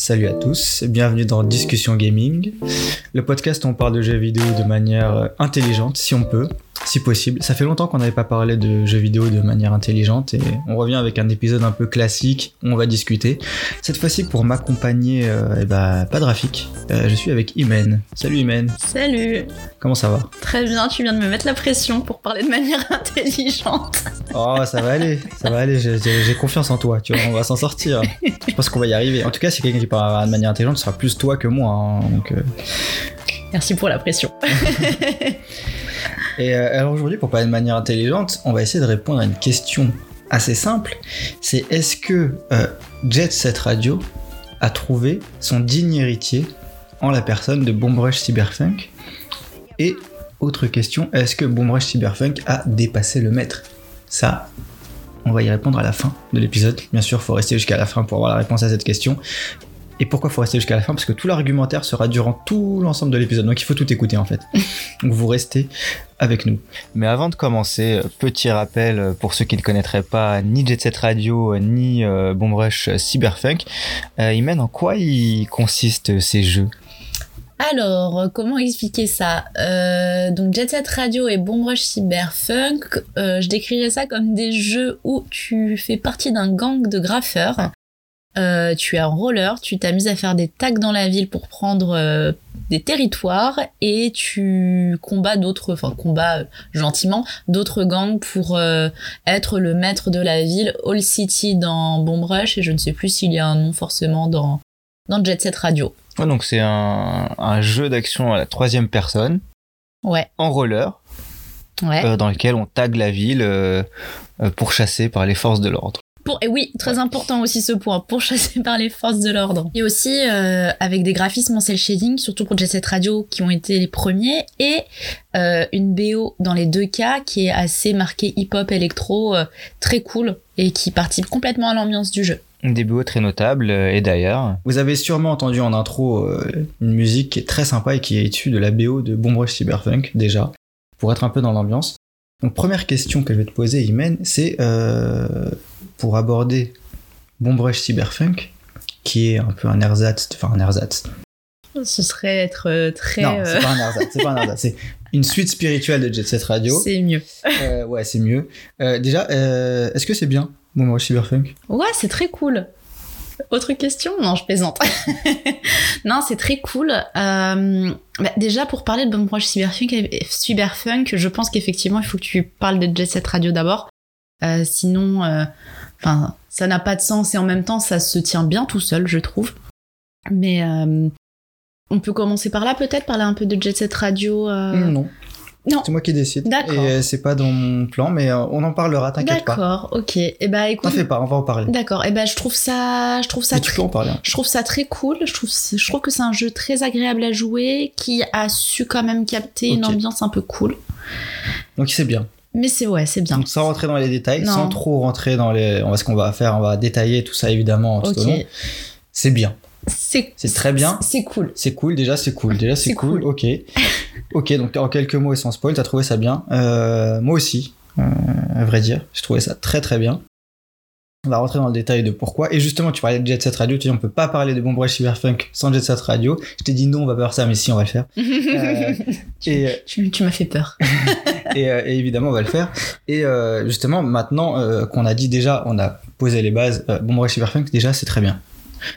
Salut à tous, bienvenue dans Discussion Gaming, le podcast où on parle de jeux vidéo de manière intelligente, si on peut, si possible. Ça fait longtemps qu'on n'avait pas parlé de jeux vidéo de manière intelligente et on revient avec un épisode un peu classique où on va discuter. Cette fois-ci pour m'accompagner, euh, ben, pas de Rafik, euh, je suis avec Imen. Salut Imen. Salut. Comment ça va? Très bien, tu viens de me mettre la pression pour parler de manière intelligente. Oh, ça va aller, ça va aller, j'ai j'ai confiance en toi, tu vois, on va s'en sortir. Je pense qu'on va y arriver. En tout cas, si quelqu'un qui parle de manière intelligente, ce sera plus toi que moi. hein, donc, euh, Merci pour la pression. Et euh, alors aujourd'hui, pour parler de manière intelligente, on va essayer de répondre à une question assez simple. C'est est-ce que euh, Jet Set Radio a trouvé son digne héritier en la personne de Bombrush Cyberfunk? Et autre question, est-ce que Bombrush Cyberfunk a dépassé le maître? Ça, on va y répondre à la fin de l'épisode. Bien sûr, faut rester jusqu'à la fin pour avoir la réponse à cette question. Et pourquoi faut rester jusqu'à la fin? Parce que tout l'argumentaire sera durant tout l'ensemble de l'épisode. Donc il faut tout écouter en fait. Donc vous restez avec nous. Mais avant de commencer, euh, petit rappel euh, pour ceux qui ne connaîtraient pas ni Jet Set Radio euh, ni euh, Bombrush Cyberfunk. Euh, Imen, en quoi ils consistent ces jeux? Alors, comment expliquer ça? Euh, Donc, Jet Set Radio et Bombrush Cyberfunk, euh, je décrirais ça comme des jeux où tu fais partie d'un gang de graffeurs. Euh, tu es en roller, tu t'amuses à faire des tags dans la ville pour prendre euh, des territoires et tu combats d'autres, enfin combats euh, gentiment d'autres gangs pour être le maître de la ville, All City dans Bombrush et je ne sais plus s'il y a un nom forcément dans dans Jet Set Radio. Ouais, donc c'est un, un jeu d'action à la troisième personne, Ouais, en roller, ouais. dans lequel on tag la ville pour chasser par les forces de l'ordre. Pour, et oui, très important aussi ce point, pour chasser par les forces de l'ordre. Et aussi euh, avec des graphismes en cel shading, surtout pour Jet Set Radio qui ont été les premiers, et euh, une BO dans les deux cas qui est assez marquée hip-hop électro, euh, très cool, et qui participe complètement à l'ambiance du jeu. Des BO très notables, et d'ailleurs... Vous avez sûrement entendu en intro euh, une musique qui est très sympa et qui est issue de la BO de Bombrush Cyberpunk, déjà, pour être un peu dans l'ambiance. Donc première question que je vais te poser, Imen, c'est euh, pour aborder Bombrush Cyberpunk, qui est un peu un ersatz, enfin un ersatz. Ce serait être euh, très... Non, euh, c'est pas un ersatz, c'est pas un ersatz, c'est une suite spirituelle de Jet Set Radio. c'est mieux. Euh, ouais, c'est mieux. Euh, déjà, euh, est-ce que c'est bien, Bombrush Cyberpunk Ouais, c'est très cool. Autre question? Non, je plaisante. non, c'est très cool. Euh, bah, déjà, pour parler de Bombrush Cyberpunk, Cyberpunk, je pense qu'effectivement, il faut que tu parles de Jet Set Radio d'abord. Euh, sinon, euh, enfin, ça n'a pas de sens et en même temps, ça se tient bien tout seul, je trouve. Mais euh, on peut commencer par là, peut-être, parler un peu de Jet Set Radio. euh, Non. Non. C'est moi qui décide. D'accord. Et euh, c'est pas dans mon plan, mais on en parlera, t'inquiète pas. D'accord, ok. Et bah T'en écoute, fais pas, on va en parler. d'accord. Et ben je trouve ça, je trouve ça Mais tu très peux en parler. hein. Je trouve ça très cool. Je trouve, je trouve que c'est un jeu très agréable à jouer, qui a su quand même capter une ambiance un peu cool. Donc c'est bien. Mais c'est ouais, c'est bien. Donc sans rentrer dans les détails, Non. sans trop rentrer dans les. On va ce qu'on va faire, on va détailler tout ça évidemment tout au long. C'est bien. C'est C'est très bien. C'est cool. C'est cool, déjà c'est cool. Déjà c'est C'est cool. cool. Ok. ok, donc en quelques mots et sans spoil, t'as trouvé ça bien. Euh, moi aussi, euh, à vrai dire. J'ai trouvé ça très très bien. On va rentrer dans le détail de pourquoi. Et justement, tu parlais de Jet Set Radio, tu dis on peut pas parler de Bombrush Cyberpunk sans Jet Set Radio. Je t'ai dit non, on va pas faire ça, mais si, on va le faire. Euh, et, tu tu m'as fait peur. et, euh, et évidemment, on va le faire. Et euh, justement, maintenant euh, qu'on a dit déjà, on a posé les bases, Bombrush Cyberpunk, déjà, c'est très bien.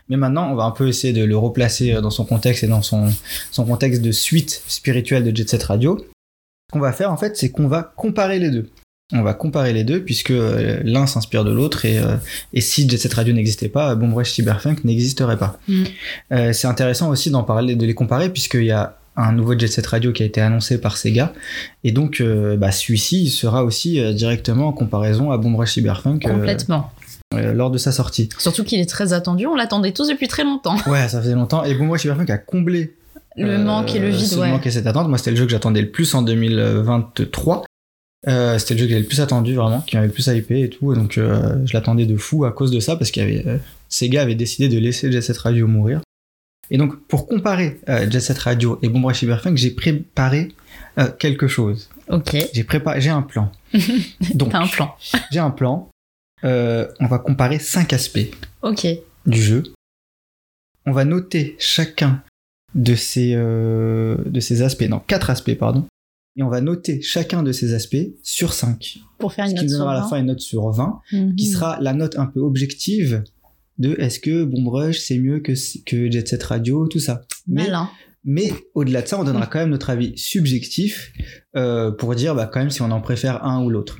Mais maintenant, on va un peu essayer de le replacer dans son contexte et dans son, son contexte de suite spirituelle de Jet Set Radio. Ce qu'on va faire, en fait, c'est qu'on va comparer les deux. On va comparer les deux puisque euh, l'un s'inspire de l'autre et, euh, et si Jet Set Radio n'existait pas, Bombrush Cyberpunk n'existerait pas. Mm. Euh, c'est intéressant aussi d'en parler, de les comparer puisqu'il y a un nouveau Jet Set Radio qui a été annoncé par Sega et donc euh, bah, celui-ci sera aussi euh, directement en comparaison à Bombrush Cyberpunk euh, Complètement. euh, lors de sa sortie. Surtout qu'il est très attendu. On l'attendait tous depuis très longtemps. Ouais, ça faisait longtemps et Bombrush Cyberpunk a comblé Le euh, manque et le vide, ce ouais. manque et cette attente. Moi, c'était le jeu que j'attendais le plus en 2023. Euh, c'était le jeu qui avait le plus attendu vraiment, qui m'avait le plus hypé et tout, et donc euh, je l'attendais de fou à cause de ça parce qu'il y avait euh, Sega avait décidé de laisser Jet Set Radio mourir. Et donc pour comparer euh, Jet Set Radio et Bombrush Cyberpunk, j'ai préparé quelque chose. Ok. J'ai préparé, j'ai un plan. Donc T'as un plan. j'ai un plan. On va comparer cinq aspects Ok. du jeu. on va noter chacun de ces, de ces aspects, non, quatre aspects, pardon. Et on va noter chacun de ces aspects sur 5. Pour faire Ce une qui note nous donnera à la 20. fin une note sur 20, qui Mhm. sera la note un peu objective de est-ce que Boom Rush c'est mieux que, que Jet Set Radio, tout ça. Malin. mais au-delà de ça, on donnera quand même notre avis subjectif euh, pour dire bah, quand même si on en préfère un ou l'autre.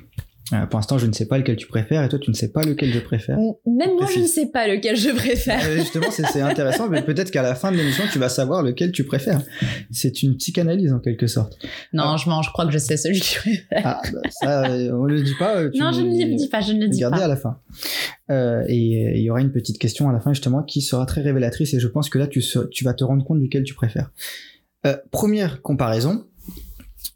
Euh, pour l'instant, je ne sais pas lequel tu préfères et toi, tu ne sais pas lequel je préfère. Même moi, je ne sais pas lequel je préfère. Euh, justement, c'est intéressant, mais peut-être qu'à la fin de l'émission, tu vas savoir lequel tu préfères. C'est une psychanalyse en quelque sorte. Non, je, m'en- je crois que je sais celui que je préfère. Ah, bah, ça, euh, on le dit pas. euh, tu non, je ne le dis pas, je ne le dis Regardez pas. à la fin. Euh, et euh, il y aura une petite question à la fin justement qui sera très révélatrice et je pense que là tu, tu vas te rendre compte duquel tu préfères. Euh, première comparaison,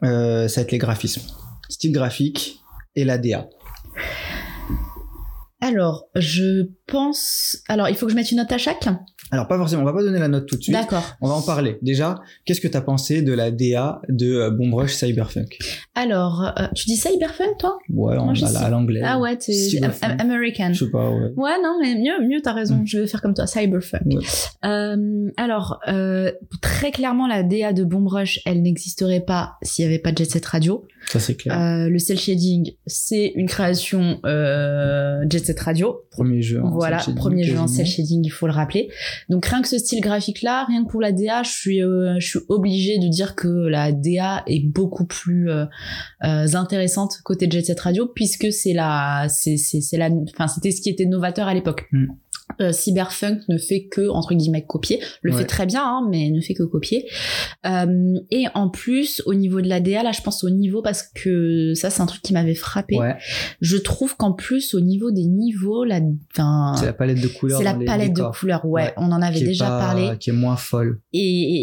euh, ça va être les graphismes. Style graphique et la DA. Alors, je pense. Alors, il faut que je mette une note à chaque? Alors pas forcément, on va pas donner la note tout de suite. D'accord. On va en parler. Déjà, qu'est-ce que tu as pensé de la DA de euh, Bombrush Cyberpunk Alors, euh, tu dis cyberpunk, toi? Ouais, on a à l'anglais. Ah ouais, am- American. Je sais pas, ouais. Ouais, non, mais mieux, mieux, t'as raison. Mm. Je vais faire comme toi, cyberpunk. Ouais. Euh, alors, euh, très clairement, la DA de Bomb Rush, elle n'existerait pas s'il n'y avait pas de Jet Set Radio. Ça c'est clair. Le cel shading, c'est une création Jet Set Radio. Premier jeu. en Voilà, cel shading, premier jeu en quasiment. cel shading, il faut le rappeler. Donc rien que ce style graphique là, rien que pour la DA, je suis euh, je suis obligée de dire que la DA est beaucoup plus euh, euh, intéressante côté Jet Set Radio puisque c'est la c'est c'est c'est la enfin c'était ce qui était novateur à l'époque. Mm. Euh, Cyberpunk ne fait que entre guillemets copier, le Ouais. fait très bien hein, mais ne fait que copier. Euh, et en plus au niveau de la DA là, je pense au niveau parce que ça c'est un truc qui m'avait frappé. Ouais, Je trouve qu'en plus au niveau des niveaux la c'est la palette de couleurs. c'est la les palette décors. de couleurs, ouais, Ouais. on en avait déjà pas- parlé. Qui est moins folle. Et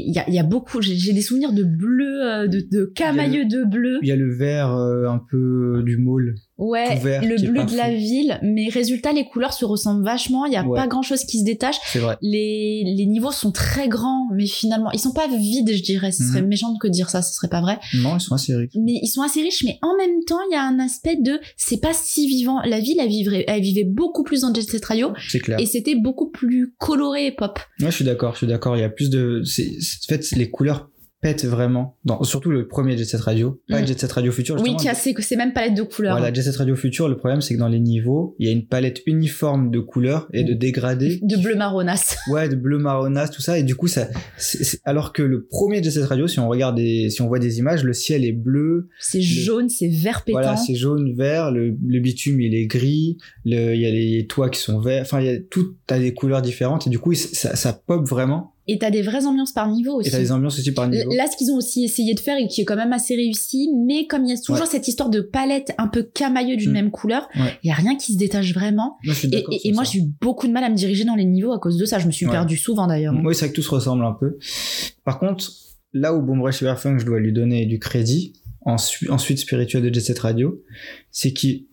il y a, il y a beaucoup, j'ai des souvenirs de bleu, euh, de, de camailleux de bleu. Il y a le vert euh, un peu du môle. Ouais, vert, le bleu de la ville. Mais résultat, les couleurs se ressemblent vachement. Il y a Ouais. pas grand chose qui se détache. C'est vrai. Les, les niveaux sont très grands, mais finalement, ils sont pas vides, je dirais. Ce serait Mhm. méchant que de dire ça, ce serait pas vrai. Non, ils sont assez riches. Mais ils sont assez riches, mais en même temps, il y a un aspect de, c'est pas si vivant. La ville, elle vivrait, elle vivait beaucoup plus dans Jet Set Radio. C'est clair. Et c'était beaucoup plus coloré et pop. Ouais, je suis d'accord, je suis d'accord. Il y a plus de. En fait, les couleurs pètent vraiment. Dans... Surtout le premier Jet Set Radio. Pas Mm. Jet Set Radio Future. Oui, qui a ces, ces mêmes palettes de couleurs. Voilà, Jet Set Radio Future, le problème, c'est que dans les niveaux, il y a une palette uniforme de couleurs et de dégradés. de bleu marronasse. Ouais, de bleu marronasse, tout ça. Et du coup, ça. c'est- c'est- Alors que le premier Jet Set Radio, si on regarde des... si on voit des images, le ciel est bleu. C'est jaune, c'est vert pétant. Voilà, c'est jaune, vert. Le, le bitume, il est gris. Le... Il y a les toits qui sont verts. Enfin, il y a tout. T'as des couleurs différentes. Et du coup, ça, ça pop vraiment. Et t'as des vraies ambiances par niveau aussi. Et t'as des ambiances aussi par niveau. Là, ce qu'ils ont aussi essayé de faire et qui est quand même assez réussi, mais comme il y a toujours Ouais. cette histoire de palette un peu camailleux d'une Mm. même couleur, il Ouais. y a rien qui se détache vraiment. Moi, je suis Et, et- moi, j'ai eu beaucoup de mal à me diriger dans les niveaux à cause de ça. Je me suis Ouais. perdu souvent d'ailleurs. Oui, c'est vrai que tout se ressemble un peu. Par contre, là où Boom Rush Cyberpunk, je dois lui donner du crédit, en, su- en suite spirituelle de Jet Set Radio, c'est qu'il.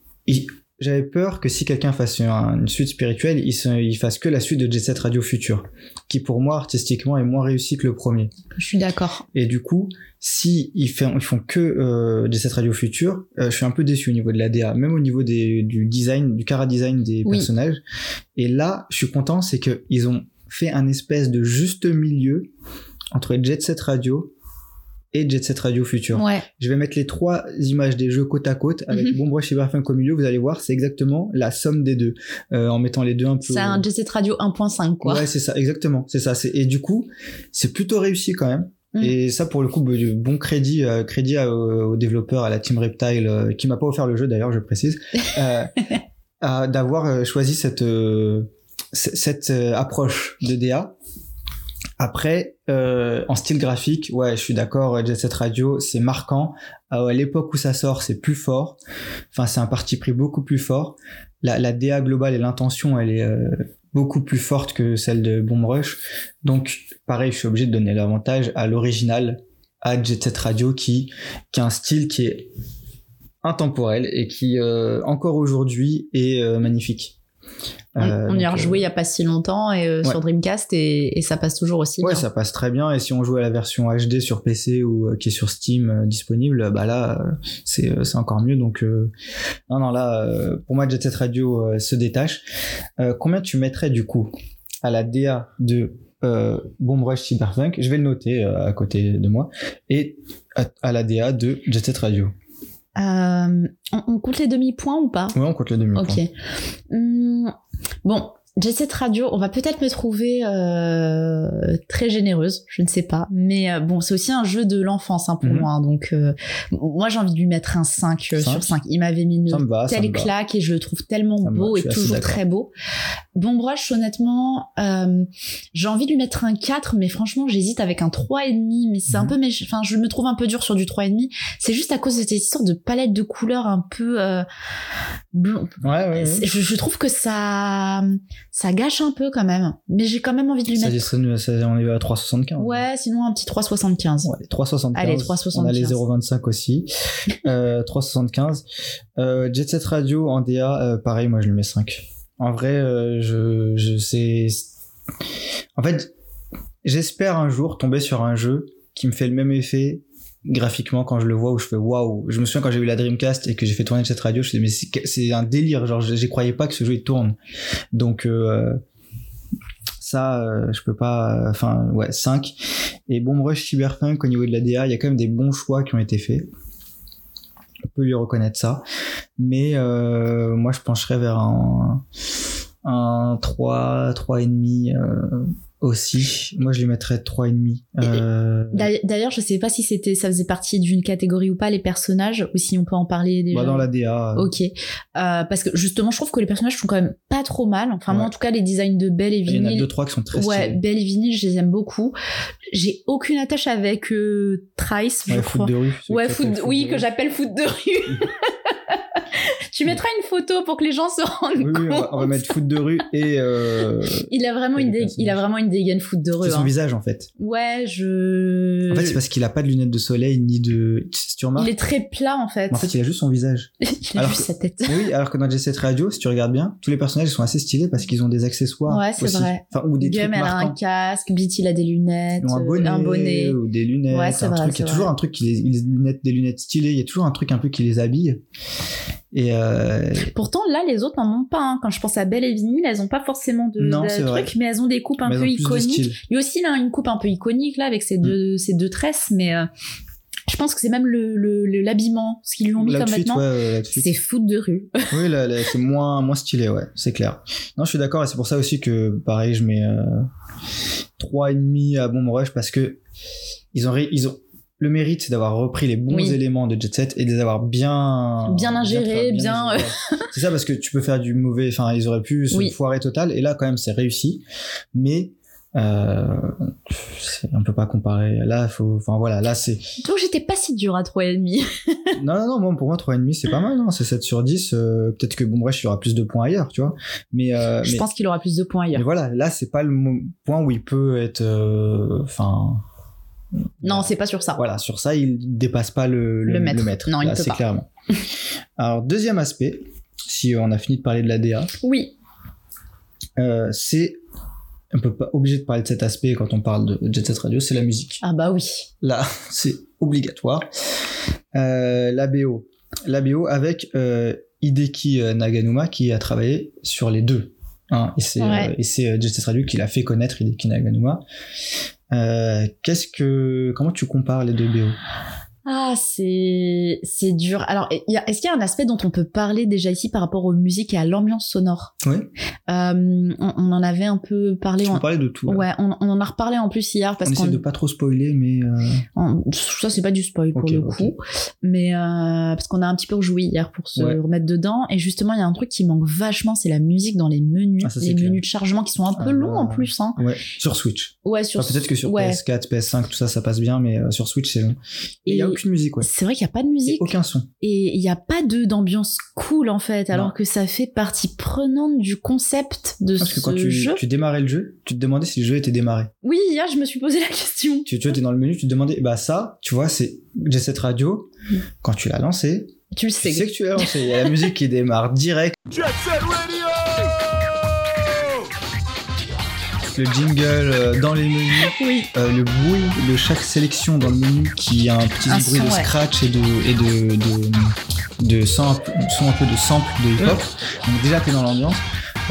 J'avais peur que si quelqu'un fasse un- une suite spirituelle, il, se- il fasse que la suite de Jet Set Radio Future, qui pour moi artistiquement est moins réussi que le premier. Je suis d'accord. Et du coup, si ils, font que euh, Jet Set Radio Future, euh, je suis un peu déçu au niveau de la DA, même au niveau des, du design, du cara design des Oui. personnages. Et là, je suis content, c'est que ils ont fait un espèce de juste milieu entre Jet Set Radio et Jet Set Radio Future. Ouais. Je vais mettre les trois images des jeux côte à côte avec Mhm. Bomb Rush Cyberpunk au milieu. Vous allez voir, c'est exactement la somme des deux, euh, en mettant les deux un peu. C'est un Jet Set Radio 1.5 quoi. Ouais, c'est ça, exactement, c'est ça. Et du coup, c'est plutôt réussi quand même. Mm. Et ça, pour le coup, du bon crédit, euh, crédit à- aux, aux développeurs, à la team Reptile, euh, qui m'a pas offert le jeu d'ailleurs, je précise, euh, d'avoir euh, choisi cette euh, cette euh, approche de DA. Après, euh, en style graphique, ouais, je suis d'accord. Jet Set Radio, c'est marquant. Euh, à l'époque où ça sort, c'est plus fort. Enfin, c'est un parti pris beaucoup plus fort. La, DA globale et l'intention, elle est euh, beaucoup plus forte que celle de Bomb Rush. Donc, pareil, je suis obligé de donner l'avantage à l'original, à Jet Set Radio, qui, qui a un style qui est intemporel et qui, euh, encore aujourd'hui, est magnifique. On, Euh, on y a rejoué il y a pas si longtemps et euh, ouais. sur Dreamcast et, et ça passe toujours aussi Ouais, bien. ça passe très bien. Et si on joue à la version HD sur PC ou euh, qui est sur Steam euh, disponible, bah là, euh, c'est euh, encore mieux. Donc, euh, non, non, là, euh, pour moi, Jet Set Radio euh, se détache. Euh, combien tu mettrais du coup à la DA de euh, Bomb Rush Cyberpunk, je vais le noter euh, à côté de moi, et à, à la DA de Jet Set Radio. Euh, on, on compte les demi-points ou pas? Ouais, on compte le demi-point. Ok. Hum, bon, Jet Radio, on va peut-être me trouver euh, très généreuse, je ne sais pas. Mais euh, bon, c'est aussi un jeu de l'enfance hein, pour Mhm. moi. hein, donc, euh, moi, j'ai envie de lui mettre un 5, euh, Cinq sur 5. Il m'avait mis une va, telle claque et je le trouve tellement Ça me va, beau et toujours très beau. Bon Brush, honnêtement, euh, j'ai envie de lui mettre un 4, mais franchement, j'hésite avec un 3,5. Mais c'est un Mhm. peu... méch- Enfin, je me trouve un peu dur sur du 3,5. C'est juste à cause de cette histoire de palette de couleurs un peu... Euh, Ouais, ouais, ouais. je trouve que ça, ça gâche un peu quand même. Mais j'ai quand même envie de lui Ça, mettre. ça, ça- on est à 3,75. Ouais, sinon un petit 3,75. Ouais, 3,75. Allez, 3,75. On a les 0,25 aussi. euh, 3,75. Euh, Jet Set Radio en DA, euh, pareil, moi je lui mets 5. En vrai, euh, je, je sais. En fait, j'espère un jour tomber sur un jeu qui me fait le même effet graphiquement quand je le vois où je fais waouh. Je me souviens quand j'ai eu la Dreamcast et que j'ai fait tourner cette radio, je me suis mais c'est un délire. Genre, je- j'y croyais pas que ce jeu il tourne. Donc, euh, ça, euh, je peux pas. Enfin, ouais, 5. Et Bomb Rush Cyberpunk, au niveau de la DA, il y a quand même des bons choix qui ont été faits. On peut lui reconnaître ça. Mais euh, moi, je pencherais vers un, un 3, 3,5 euh, aussi. Moi, je lui mettrais 3,5. Euh, D'ailleurs- D'ailleurs, je sais pas si c'était, ça faisait partie d'une catégorie ou pas les personnages, ou si on peut en parler déjà. bah, dans la DA. Ok, Euh, parce que justement, je trouve que les personnages sont quand même pas trop mal. Enfin, moi, en tout cas, les designs de Belle et il y en a Vinyl, deux, trois qui sont très ouais. Belle et Vinyl, je les aime beaucoup. J'ai aucune attache avec euh, Trice, je Ouais, crois. foot de rue. Ouais, foot, s'appellent oui, de que j'appelle foot de rue. tu mettras une photo pour que les gens se rendent Oui, compte. oui, on va, on va mettre foot de rue et. Euh, Il a vraiment Et une, il a vraiment une dégaine foot de rue. c'est son hein. visage en fait. Ouais, je. En fait, c'est parce qu'il a pas de lunettes de soleil ni de. Si tu remarques? il est très plat en fait. En fait, il a juste son visage. il a alors juste que- sa tête. Oui, alors que dans Jet Set Radio, si tu regardes bien, tous les personnages sont assez stylés parce qu'ils ont des accessoires. Ouais, c'est vrai. Enfin, ou des Gum, trucs elle a un casque, Beat, il a des lunettes, Ils ont un euh, bonnet, un bonnet. ou des lunettes. Ouais, c'est vrai, truc. Il y a toujours vrai. un truc qui les, les lunettes, des lunettes stylées. Il y a toujours un truc un peu qui les habille. Et euh, Pourtant, là, les autres n'en ont pas. hein. Quand je pense à Belle et Vinyl, elles ont pas forcément de, Non, de c'est vrai. trucs, mais elles ont des coupes un mais peu iconiques. Lui aussi, il a une coupe un peu iconique, là, avec ses Mm. deux, ses deux tresses, mais euh, je pense que c'est même le, le, le- l'habillement, ce qu'ils lui ont mis comme vêtement. ouais. C'est foot de rue. Oui, là, là, c'est moins, moins stylé, ouais, c'est clair. Non, je suis d'accord, et c'est pour ça aussi que, pareil, je mets euh, 3,5 à Bomb Rush parce que ils ont, ils ont le mérite, c'est d'avoir repris les bons Oui. éléments de Jet Set et de les avoir bien, Bien ingérés, bien- ingérés. c'est ça parce que tu peux faire du mauvais, enfin, ils auraient pu se Oui. foirer total, et là, quand même, c'est réussi, mais euh, on peut pas comparer. Là, faut, enfin voilà, là c'est. Donc, j'étais pas si dur à 3,5. Non, non, non, moi, pour moi, 3,5 c'est pas mal, non, c'est 7 sur 10. euh, Peut-être que Bomb Rush, il y aura plus de points ailleurs, tu vois. Mais, euh, je mais, pense qu'il aura plus de points mais ailleurs. voilà, là, c'est pas le point où il peut être. euh, Enfin. Non, c'est pas sur ça. Voilà, sur ça, il dépasse pas le, Le maître. Non, il peut c'est pas. clairement. Alors, deuxième aspect, si on a fini de parler de la DA, Oui. euh, c'est. On peut pas obligé de parler de cet aspect quand on parle de Jet Set Radio, c'est la musique. Ah bah oui. Là, c'est obligatoire. Euh, la BO. La BO avec euh, Hideki Naganuma qui a travaillé sur les deux. Hein, et c'est Ouais. euh, euh, Set Radio qui l'a fait connaître Hideki Naganuma. Euh, qu'est-ce que comment tu compares les deux BO Ah, c'est c'est dur. Alors, est-ce qu'il y a un aspect dont on peut parler déjà ici par rapport aux musiques et à l'ambiance sonore? Oui. Euh, on, on en avait un peu parlé. Tu en- parler de tout. là. Ouais, on, on en a reparlé en plus hier parce on qu'on essaie de pas trop spoiler, mais euh, ça c'est pas du spoil pour le coup, mais euh, parce qu'on a un petit peu rejoué hier pour se Ouais. remettre dedans et justement il y a un truc qui manque vachement, c'est la musique dans les menus, Ah, ça, c'est les clair. menus de chargement qui sont un peu Ah, longs bah. en plus. Hein. ouais, sur Switch. Ouais, sur Enfin, peut-être que sur ouais. PS4, PS5, tout ça, ça passe bien, mais euh, sur Switch, c'est long. Et il y a Et aucune musique, ouais. C'est vrai qu'il y a pas de Et musique. aucun son. Et il n'y a pas de d'ambiance cool en fait, alors Non. que ça fait partie prenante du concept de Parce que ce quand tu, jeu. tu démarrais le jeu, tu te demandais si le jeu était démarré. Oui, hier je me suis posé la question. tu, tu vois, t'es dans le menu, tu te demandais, bah ça, tu vois, c'est j'ai cette radio. Mm. Quand tu l'as lancé, Tu le tu sais. sais que tu l'as lancé. Il y a la musique qui démarre direct, Jet Set Radio! Le jingle euh, dans les menus, Oui. euh, le bruit de chaque sélection dans le menu qui a un petit Un bruit son, de ouais. scratch et de et de de, de son un peu de sample de hip hop. Donc déjà t'es dans l'ambiance.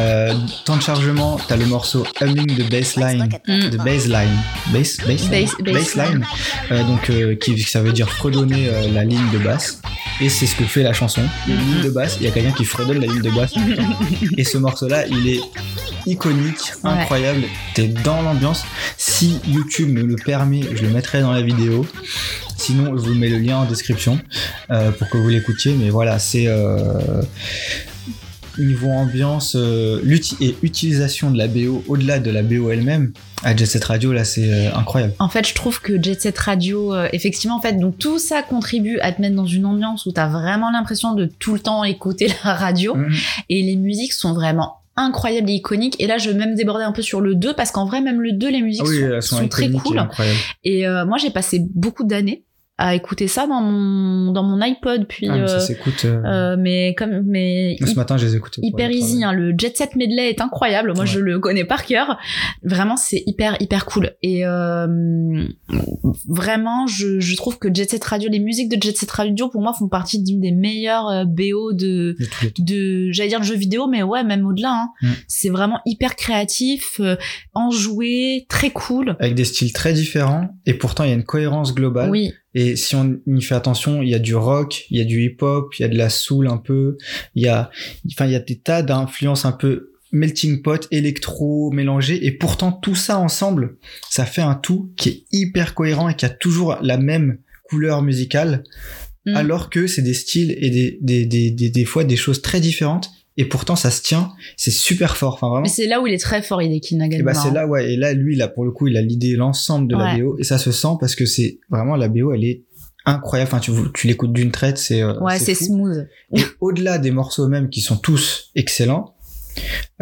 Euh, temps de chargement, t'as le morceau Humming de Bassline, Mm. de Bassline, Bass, bassline. Bassline, euh, donc euh, qui ça veut dire fredonner euh, la ligne de basse. Et c'est ce que fait la chanson. Il y a une ligne de basse, il y a quelqu'un qui fredonne la ligne de basse. Et ce morceau-là, il est iconique, Ouais. incroyable. T'es dans l'ambiance. Si YouTube me le permet, je le mettrai dans la vidéo. Sinon, je vous mets le lien en description euh, pour que vous l'écoutiez. Mais voilà, c'est euh, niveau ambiance euh, et utilisation de la BO au-delà de la BO elle-même. À Jet Set Radio, là, c'est euh, incroyable. En fait, je trouve que Jet Set Radio, euh, effectivement, en fait, donc tout ça contribue à te mettre dans une ambiance où t'as vraiment l'impression de tout le temps écouter la radio. Mhm. Et les musiques sont vraiment incroyables et iconiques. Et là, je vais même déborder un peu sur le 2 parce qu'en vrai, même le 2, les musiques Ah oui, sont, très cool. Et euh, moi, j'ai passé beaucoup d'années à écouter ça dans mon, dans mon iPod. Puis, Ah, mais ça euh, s'écoute. euh, euh, mais comme, mais Ce matin, je les écoutais. hyper easy. hein. Le Jet Set Medley est incroyable. Moi, Ouais. je le connais par cœur. Vraiment, c'est hyper, hyper cool. Et euh, vraiment, je, je trouve que Jet Set Radio, les musiques de Jet Set Radio, pour moi, font partie d'une des meilleures BO de, De j'allais dire de jeux vidéo mais ouais même au-delà hein. Mm. c'est vraiment hyper créatif enjoué très cool Avec des styles très différents et pourtant il y a une cohérence globale. oui Et si on y fait attention, il y a du rock, il y a du hip-hop, il y a de la soul un peu, il y a, enfin, il y a des tas d'influences un peu melting pot, électro, mélangées, et pourtant tout ça ensemble, ça fait un tout qui est hyper cohérent et qui a toujours la même couleur musicale, Mm. alors que c'est des styles et des, des, des, des, des fois des choses très différentes, et pourtant ça se tient, c'est super fort, enfin vraiment. mais c'est là où il est très fort Hideki Et Naganuma bah c'est là ouais. Et là lui là pour le coup il a l'idée l'ensemble de la. BO et ça se sent parce que c'est vraiment la BO elle est incroyable. Enfin tu tu l'écoutes d'une traite c'est euh, ouais c'est smooth. Et au-delà des morceaux même qui sont tous excellents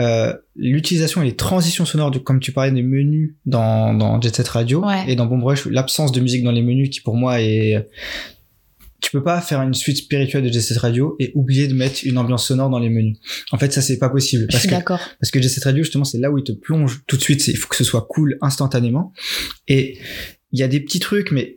euh, l'utilisation et les transitions sonores de, comme tu parlais des menus dans dans Jet Set Radio Ouais. et dans Bomb Rush l'absence de musique dans les menus qui pour moi est tu peux pas faire une suite spirituelle de Jet Set Radio et oublier de mettre une ambiance sonore dans les menus. En fait, ça c'est pas possible je parce suis que parce que Jet Set Radio, justement, c'est là où il te plonge tout de suite. Il faut que ce soit cool instantanément. Et il y a des petits trucs, mais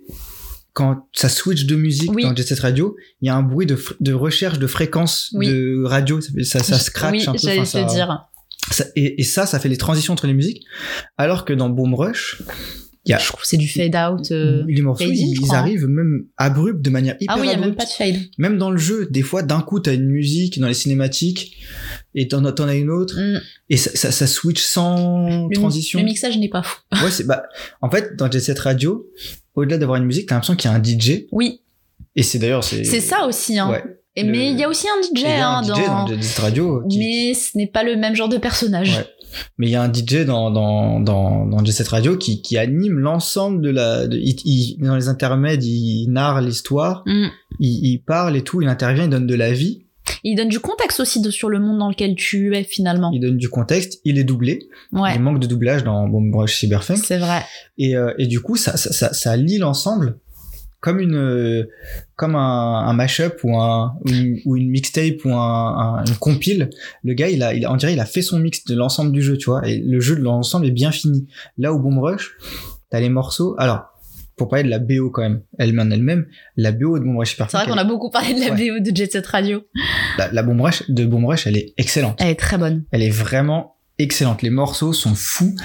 quand ça switch de musique Oui. dans Jet Set Radio, il y a un bruit de, de recherche de fréquence Oui. de radio. Ça, ça, scratch oui un peu. j'allais enfin, te dire ça- et, et ça, ça fait les transitions entre les musiques. Alors que dans Boom Rush, y a je trouve que c'est du fade out euh. les morceaux, fade in, ils, arrivent même abrupts de manière hyper ah oui il y a même pas de fade Même dans le jeu, des fois, d'un coup, t'as une musique dans les cinématiques et t'en as, t'en as une autre Mm. et ça, ça, ça switch sans le, transition. le mixage n'est pas fou Ouais, c'est bah en fait dans Jet Set Radio, au-delà d'avoir une musique, t'as l'impression qu'il y a un DJ oui et c'est d'ailleurs c'est c'est ça aussi hein Ouais. Et Le- mais il y a aussi un DJ, y a hein, un DJ dans... dans Jet Set Radio qui- mais ce n'est pas le même genre de personnage Ouais. Mais il y a un DJ dans dans dans dans Jet Set Radio qui qui anime l'ensemble de la de- il, il- dans les intermèdes, il narre l'histoire, Mm. il, il parle et tout, il intervient, il donne de la vie, il donne du contexte aussi de, sur le monde dans lequel tu es finalement il donne du contexte, il est doublé. ouais Il manque de doublage dans Bomb Rush Cyberpunk. c'est vrai Et, euh, et du coup, ça, ça, ça, ça lie l'ensemble comme une, euh, comme un, un mashup ou un, ou une, ou une mixtape ou un, un- une compile. Le gars, il a, il, on dirait, il a fait son mix de l'ensemble du jeu, tu vois. Et le jeu de l'ensemble est bien fini. Là où Boom Rush, t'as les morceaux. Alors, pour parler de la BO quand même, elle-même, elle-même, la BO de Boom Rush C'est vrai qu'on a beaucoup parlé de la Ouais. BO de Jet Set Radio. la, la Boom Rush de Boom Rush, elle est excellente. Elle est très bonne. Elle est vraiment excellente. Les morceaux sont fous.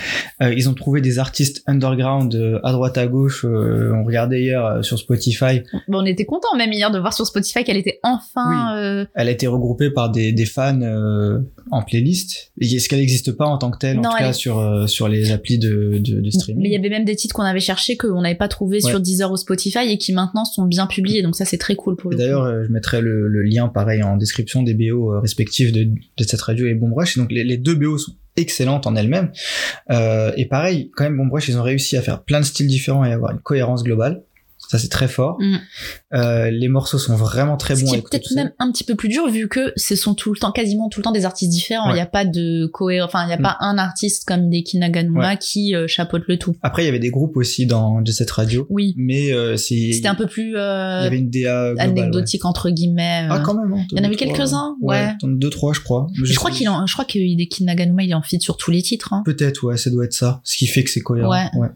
Euh, ils ont trouvé des artistes underground euh, à droite à gauche. Euh, on regardait hier sur Spotify. Bon, on était content même hier de voir sur Spotify qu'elle était enfin. Elle a été regroupée par des, des fans en playlist. Est-ce qu'elle n'existe pas en tant que telle, en tout cas est- sur sur les applis de, de, de Mais il streaming y avait même des titres qu'on avait cherchés qu'on n'avait pas trouvé Ouais. sur Deezer ou Spotify et qui maintenant sont bien publiés. Donc ça, c'est très cool pour d'ailleurs, je mettrai le, le lien pareil en description des BO respectifs de, de cette radio et Bomb Rush. Et donc les, les deux BO sont excellentes en elles-mêmes. Euh, et pareil, quand même, Bomb Rush, ils ont réussi à faire plein de styles différents et avoir une cohérence globale. Ça, c'est très fort. Mm. Euh, les morceaux sont vraiment très bons. qui à est écouter peut-être même un petit peu plus dur vu que ce sont tout le temps, quasiment tout le temps des artistes différents. Il Ouais. n'y a pas de cohérence, enfin, il n'y a Mm. pas un artiste comme des Kinaganuma Ouais. qui euh, chapeaute le tout. Après, il y avait des groupes aussi dans Jet Radio. Oui. Mais euh, c'est. C'était un peu plus Il y euh, avait une DA globale, ouais. anecdotique entre guillemets. Ah, euh. quand même. hein, Il y en avait deux, trois. quelques-uns, ouais. deux, trois, je crois. je crois qu'il en, je crois que Hideki Naganuma il en feat sur tous les titres. Hein. Peut-être, ouais, ça doit être ça. Ce qui fait que c'est cohérent. Ouais.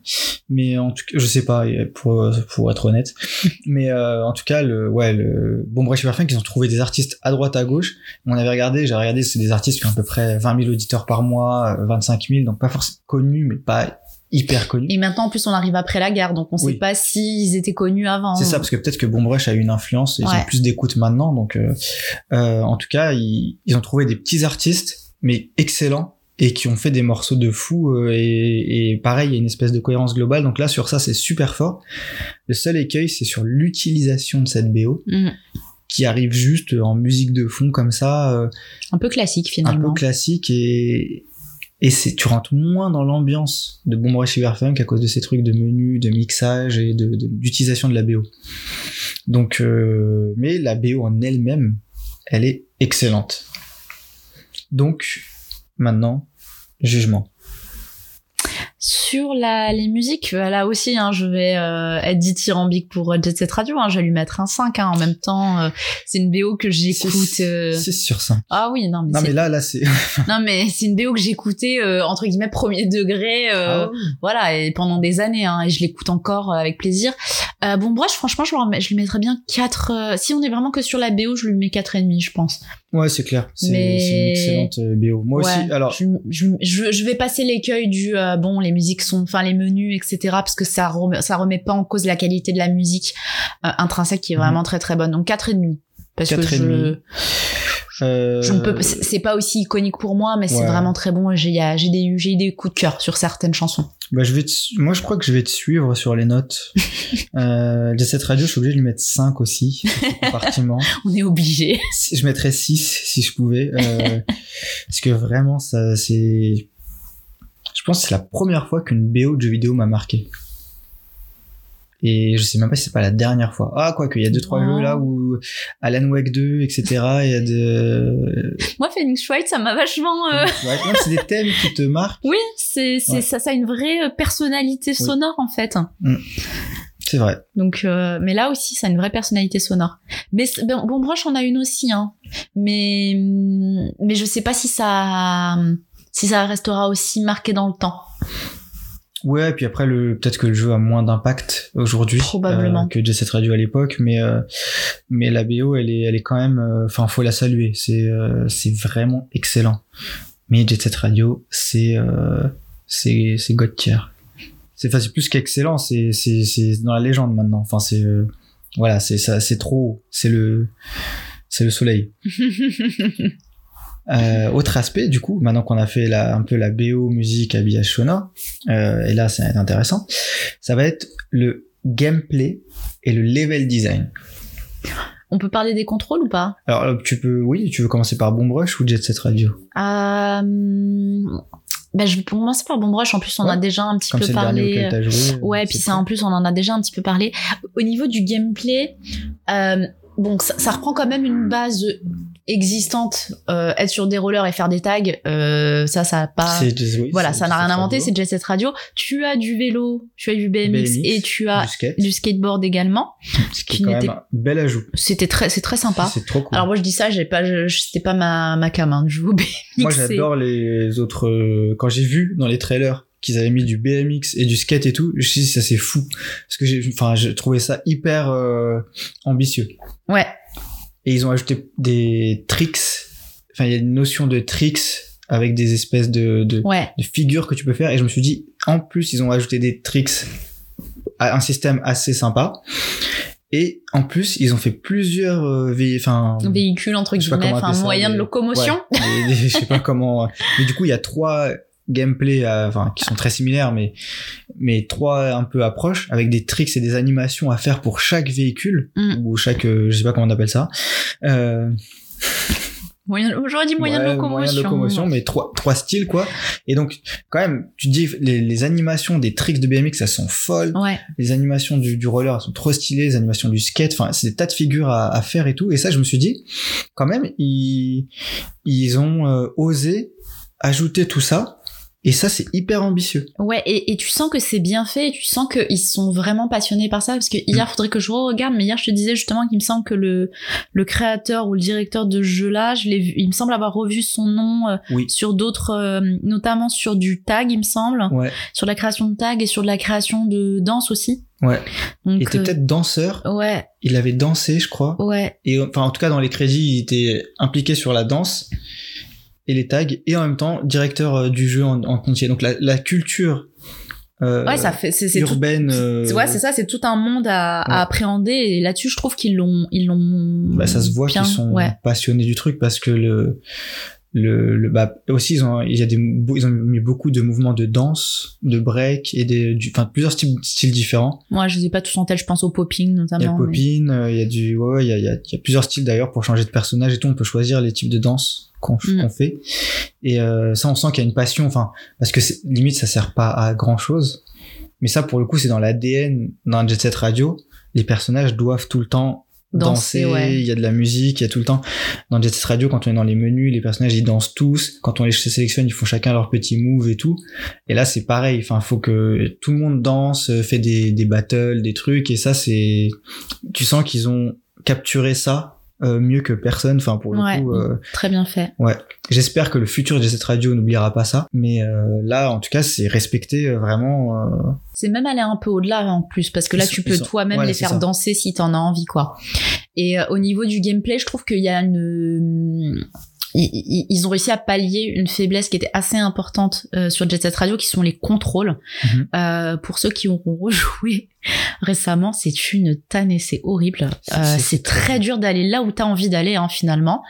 Mais en tout cas, je sais pas, pour, pour être être honnête. Mais euh, en tout cas, le, ouais, le Bon Bref Super Funk, ils ont trouvé des artistes à droite, à gauche. On avait regardé, j'ai regardé, c'est des artistes qui ont à peu près 20 000 auditeurs par mois, 25 000, donc pas forcément connus, mais pas hyper connus. Et maintenant, en plus, on arrive après la guerre, donc on Oui. sait pas s'ils étaient connus avant. C'est ça, parce que peut-être que Bon Brush a eu une influence, et ils Ouais. ont plus d'écoute maintenant. Donc, euh, euh, en tout cas, ils, ils ont trouvé des petits artistes, mais excellents, et qui ont fait des morceaux de fou. euh, et, et pareil, il y a une espèce de cohérence globale. Donc là, sur ça, c'est super fort. Le seul écueil, c'est sur l'utilisation de cette BO, Mm. qui arrive juste en musique de fond comme ça, euh, Un peu classique un finalement. peu classique, et et c'est tu rentres moins dans l'ambiance de Bon Brush Cyberpunk à cause de ces trucs de menu, de mixage et de de- d'utilisation de, la BO. Donc, euh, mais la BO en elle-même, elle est excellente. Donc, maintenant, jugement. Sur la, les musiques, euh, là aussi, hein, je vais euh, être dithyrambique pour euh, Jet Set Radio. Hein, je vais lui mettre un 5 hein, en même temps. euh, c'est une BO que j'écoute. Euh, sur 5. Ah oui, non mais, Non, mais là, là, c'est. non mais c'est une BO que j'écoutais euh, entre guillemets premier degré. euh, Ah oui. Voilà, et pendant des années, hein, et je l'écoute encore avec plaisir. Euh, bon, Brush, franchement, je, remets- je lui mettrais bien 4. si on est vraiment que sur la BO, je lui mets 4,5, je pense. Ouais, c'est clair. C'est Mais- une excellente euh, BO. Moi Ouais, aussi. Alors, je, je, je, je vais passer l'écueil du euh, bon, les musiques sont, enfin les menus, etc. Parce que ça remet, ça remet pas en cause la qualité de la musique euh, intrinsèque qui est Mhm. vraiment très très bonne. Donc 4,5. Parce que Quatre et je, demi. euh, je ne peux, c'est pas aussi iconique pour moi, mais c'est vraiment très bon. J'ai j'ai des, j'ai eu des coups de cœur sur certaines chansons. Bah, je vais te- Moi, je crois que je vais te suivre sur les notes. euh, Jet Set Radio, je suis obligé de lui mettre 5 aussi, compartiment. On est obligé. Je mettrais 6 si je pouvais. euh, parce que vraiment, ça, c'est. Je pense que c'est la première fois qu'une BO de jeu vidéo m'a marqué. Et je sais même pas si c'est pas la dernière fois. Ah, quoi qu'il y a deux trois Oh. jeux là où Alan Wake 2, etc. Il y a de. Moi, Phoenix Wright, ça m'a vachement. euh, c'est des thèmes qui te marquent. Oui, c'est, c'est Ouais. ça, ça a une vraie euh, personnalité sonore en fait. C'est vrai. Donc, euh, mais là aussi, ça a une vraie personnalité sonore. Mais bon, bon Broche on a une aussi, hein. Mais mais je sais pas si ça si ça restera aussi marqué dans le temps. Ouais, puis après, le, peut-être que le jeu a moins d'impact aujourd'hui euh, que Jet Set Radio à l'époque, mais euh, mais la BO, elle est, elle est quand même, euh, enfin, faut la saluer. C'est euh, c'est vraiment excellent. Mais Jet Set Radio, c'est euh, c'est c'est God tier. C'est enfin, c'est plus qu'excellent, c'est c'est c'est dans la légende maintenant. Enfin, c'est euh, voilà, c'est ça, c'est trop. haut. C'est le c'est le soleil. Euh, autre aspect, du coup, maintenant qu'on a fait la, un peu la BO, musique, habillage sonore, euh, et là, c'est intéressant, ça va être le gameplay et le level design. On peut parler des contrôles ou pas? Alors, euh, tu peux, oui, tu veux commencer par Bomb Rush ou Jet Set Radio? Euh, ben, je vais commencer par Bon Broche. En plus, on Ouais. a déjà un petit Comme peu c'est parlé. joué. euh, Ouais, c'est puis ça, en plus, on en a déjà un petit peu parlé. Au niveau du gameplay, euh, bon, ça, ça reprend quand même une base existante. Euh, être sur des rollers et faire des tags, euh, ça, ça a pas. C'est- oui, Voilà, ça n'a rien inventé, c'est Jet Set Radio. Tu as du vélo, tu as du BMX, BMX, et tu as du skate, du skateboard également. ce qui est quand même un bel ajout. C'était très, c'est très sympa. C'est trop cool. Alors moi je dis ça, j'ai pas, c'était pas ma ma cam, hein, de jouer au BMX. Moi, j'adore les autres. euh, quand j'ai vu dans les trailers qu'ils avaient mis du BMX et du skate et tout, je me suis dit ça c'est fou parce que j'ai, enfin, j'ai trouvé ça hyper euh, ambitieux. Ouais. Et ils ont ajouté des tricks. Enfin, il y a une notion de tricks avec des espèces de, de, Ouais. de figures que tu peux faire. Et je me suis dit, en plus, ils ont ajouté des tricks à un système assez sympa. Et en plus, ils ont fait plusieurs, euh, vé- enfin, Véhicule entre guillemets, enfin moyen de locomotion. Ouais, des- des- je sais pas comment. euh, Mais du coup, il y a trois gameplays, euh, enfin, qui sont très similaires, mais mais trois un peu approches avec des tricks et des animations à faire pour chaque véhicule Mm. ou chaque, euh, je sais pas comment on appelle ça. Euh, Moyen, j'aurais dit moyen de locomotion. moyen de locomotion, mais trois trois styles quoi. Et donc, quand même, tu te dis les, les animations des tricks de BMX, elles sont folles. Ouais. Les animations du, du roller elles sont trop stylées, les animations du skate, enfin c'est des tas de figures à, à faire et tout. Et ça, je me suis dit, quand même, ils, ils ont euh, osé ajouter tout ça Et ça, c'est hyper ambitieux. Ouais, et, et tu sens que c'est bien fait, et tu sens qu'ils sont vraiment passionnés par ça, parce que hier, Mm. faudrait que je regarde, mais hier, je te disais justement qu'il me semble que le, le créateur ou le directeur de ce jeu-là, je l'ai vu, il me semble avoir revu son nom euh, Oui. sur d'autres, euh, notamment sur du tag, il me semble, Ouais. sur la création de tag et sur de la création de danse aussi. Ouais. Donc, Il était euh, peut-être danseur. ouais, Il avait dansé, je crois. ouais, Et enfin, en tout cas, dans les crédits, il était impliqué sur la danse et les tags, et en même temps directeur euh, du jeu en, en entier. Donc la, la culture euh, ouais, ça fait, c'est, c'est tout, urbaine. euh, c'est- ouais, c'est ça, c'est tout un monde à, à appréhender, et là-dessus, je trouve qu'ils l'ont, ils l'ont. bah, ça se voit qu'ils sont ouais. passionnés du truc parce que le le, le bah aussi ils ont il y a des ils ont mis beaucoup de mouvements de danse de break et des du enfin plusieurs styles, styles différents Moi, je les ai pas tous en tête, je pense au popping il y a notamment. le mais- popin euh, il y a du ouais, ouais il y a, il y, a, il y a plusieurs styles d'ailleurs pour changer de personnage et tout on peut choisir les types de danse qu'on Mm. fait et euh, ça on sent qu'il y a une passion enfin parce que limite ça sert pas à grand chose mais ça pour le coup c'est dans l'ADN d'un Jet Set Radio les personnages doivent tout le temps Danser, ouais. il y a de la musique, il y a tout le temps. Dans Jet Set Radio, quand on est dans les menus, les personnages ils dansent tous. Quand on les sélectionne, ils font chacun leur petit move et tout. Et là c'est pareil, enfin faut que tout le monde danse, fait des, des battles, des trucs. Et ça c'est, tu sens qu'ils ont capturé ça euh, mieux que personne. Enfin pour le Ouais. coup, euh, Très bien fait. j'espère que le futur Jet Set Radio n'oubliera pas ça. Mais euh, là en tout cas c'est respecté euh, vraiment. euh, C'est même aller un peu au-delà en plus, parce que là, tu peux toi-même les faire ça. danser si t'en as envie, quoi. Et euh, au niveau du gameplay, je trouve qu'il y a une... Ils, ont réussi à pallier une faiblesse qui était assez importante euh, sur Jet Set Radio, qui sont les contrôles. Mhm. Euh, pour ceux qui auront rejoué récemment, c'est une tannée, c'est horrible. C'est- Euh, très dur d'aller là où t'as envie d'aller, hein, finalement.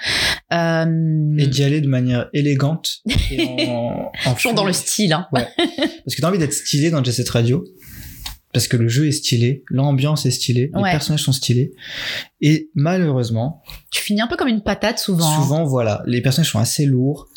Euh, et d'y aller de manière élégante. Et en, en toujours dans le style, hein. Parce que t'as envie d'être stylé dans Jet Set Radio. Parce que le jeu est stylé, l'ambiance est stylée, Ouais. les personnages sont stylés. Et malheureusement, Tu finis un peu comme une patate souvent. hein. souvent, voilà, les personnages sont assez lourds.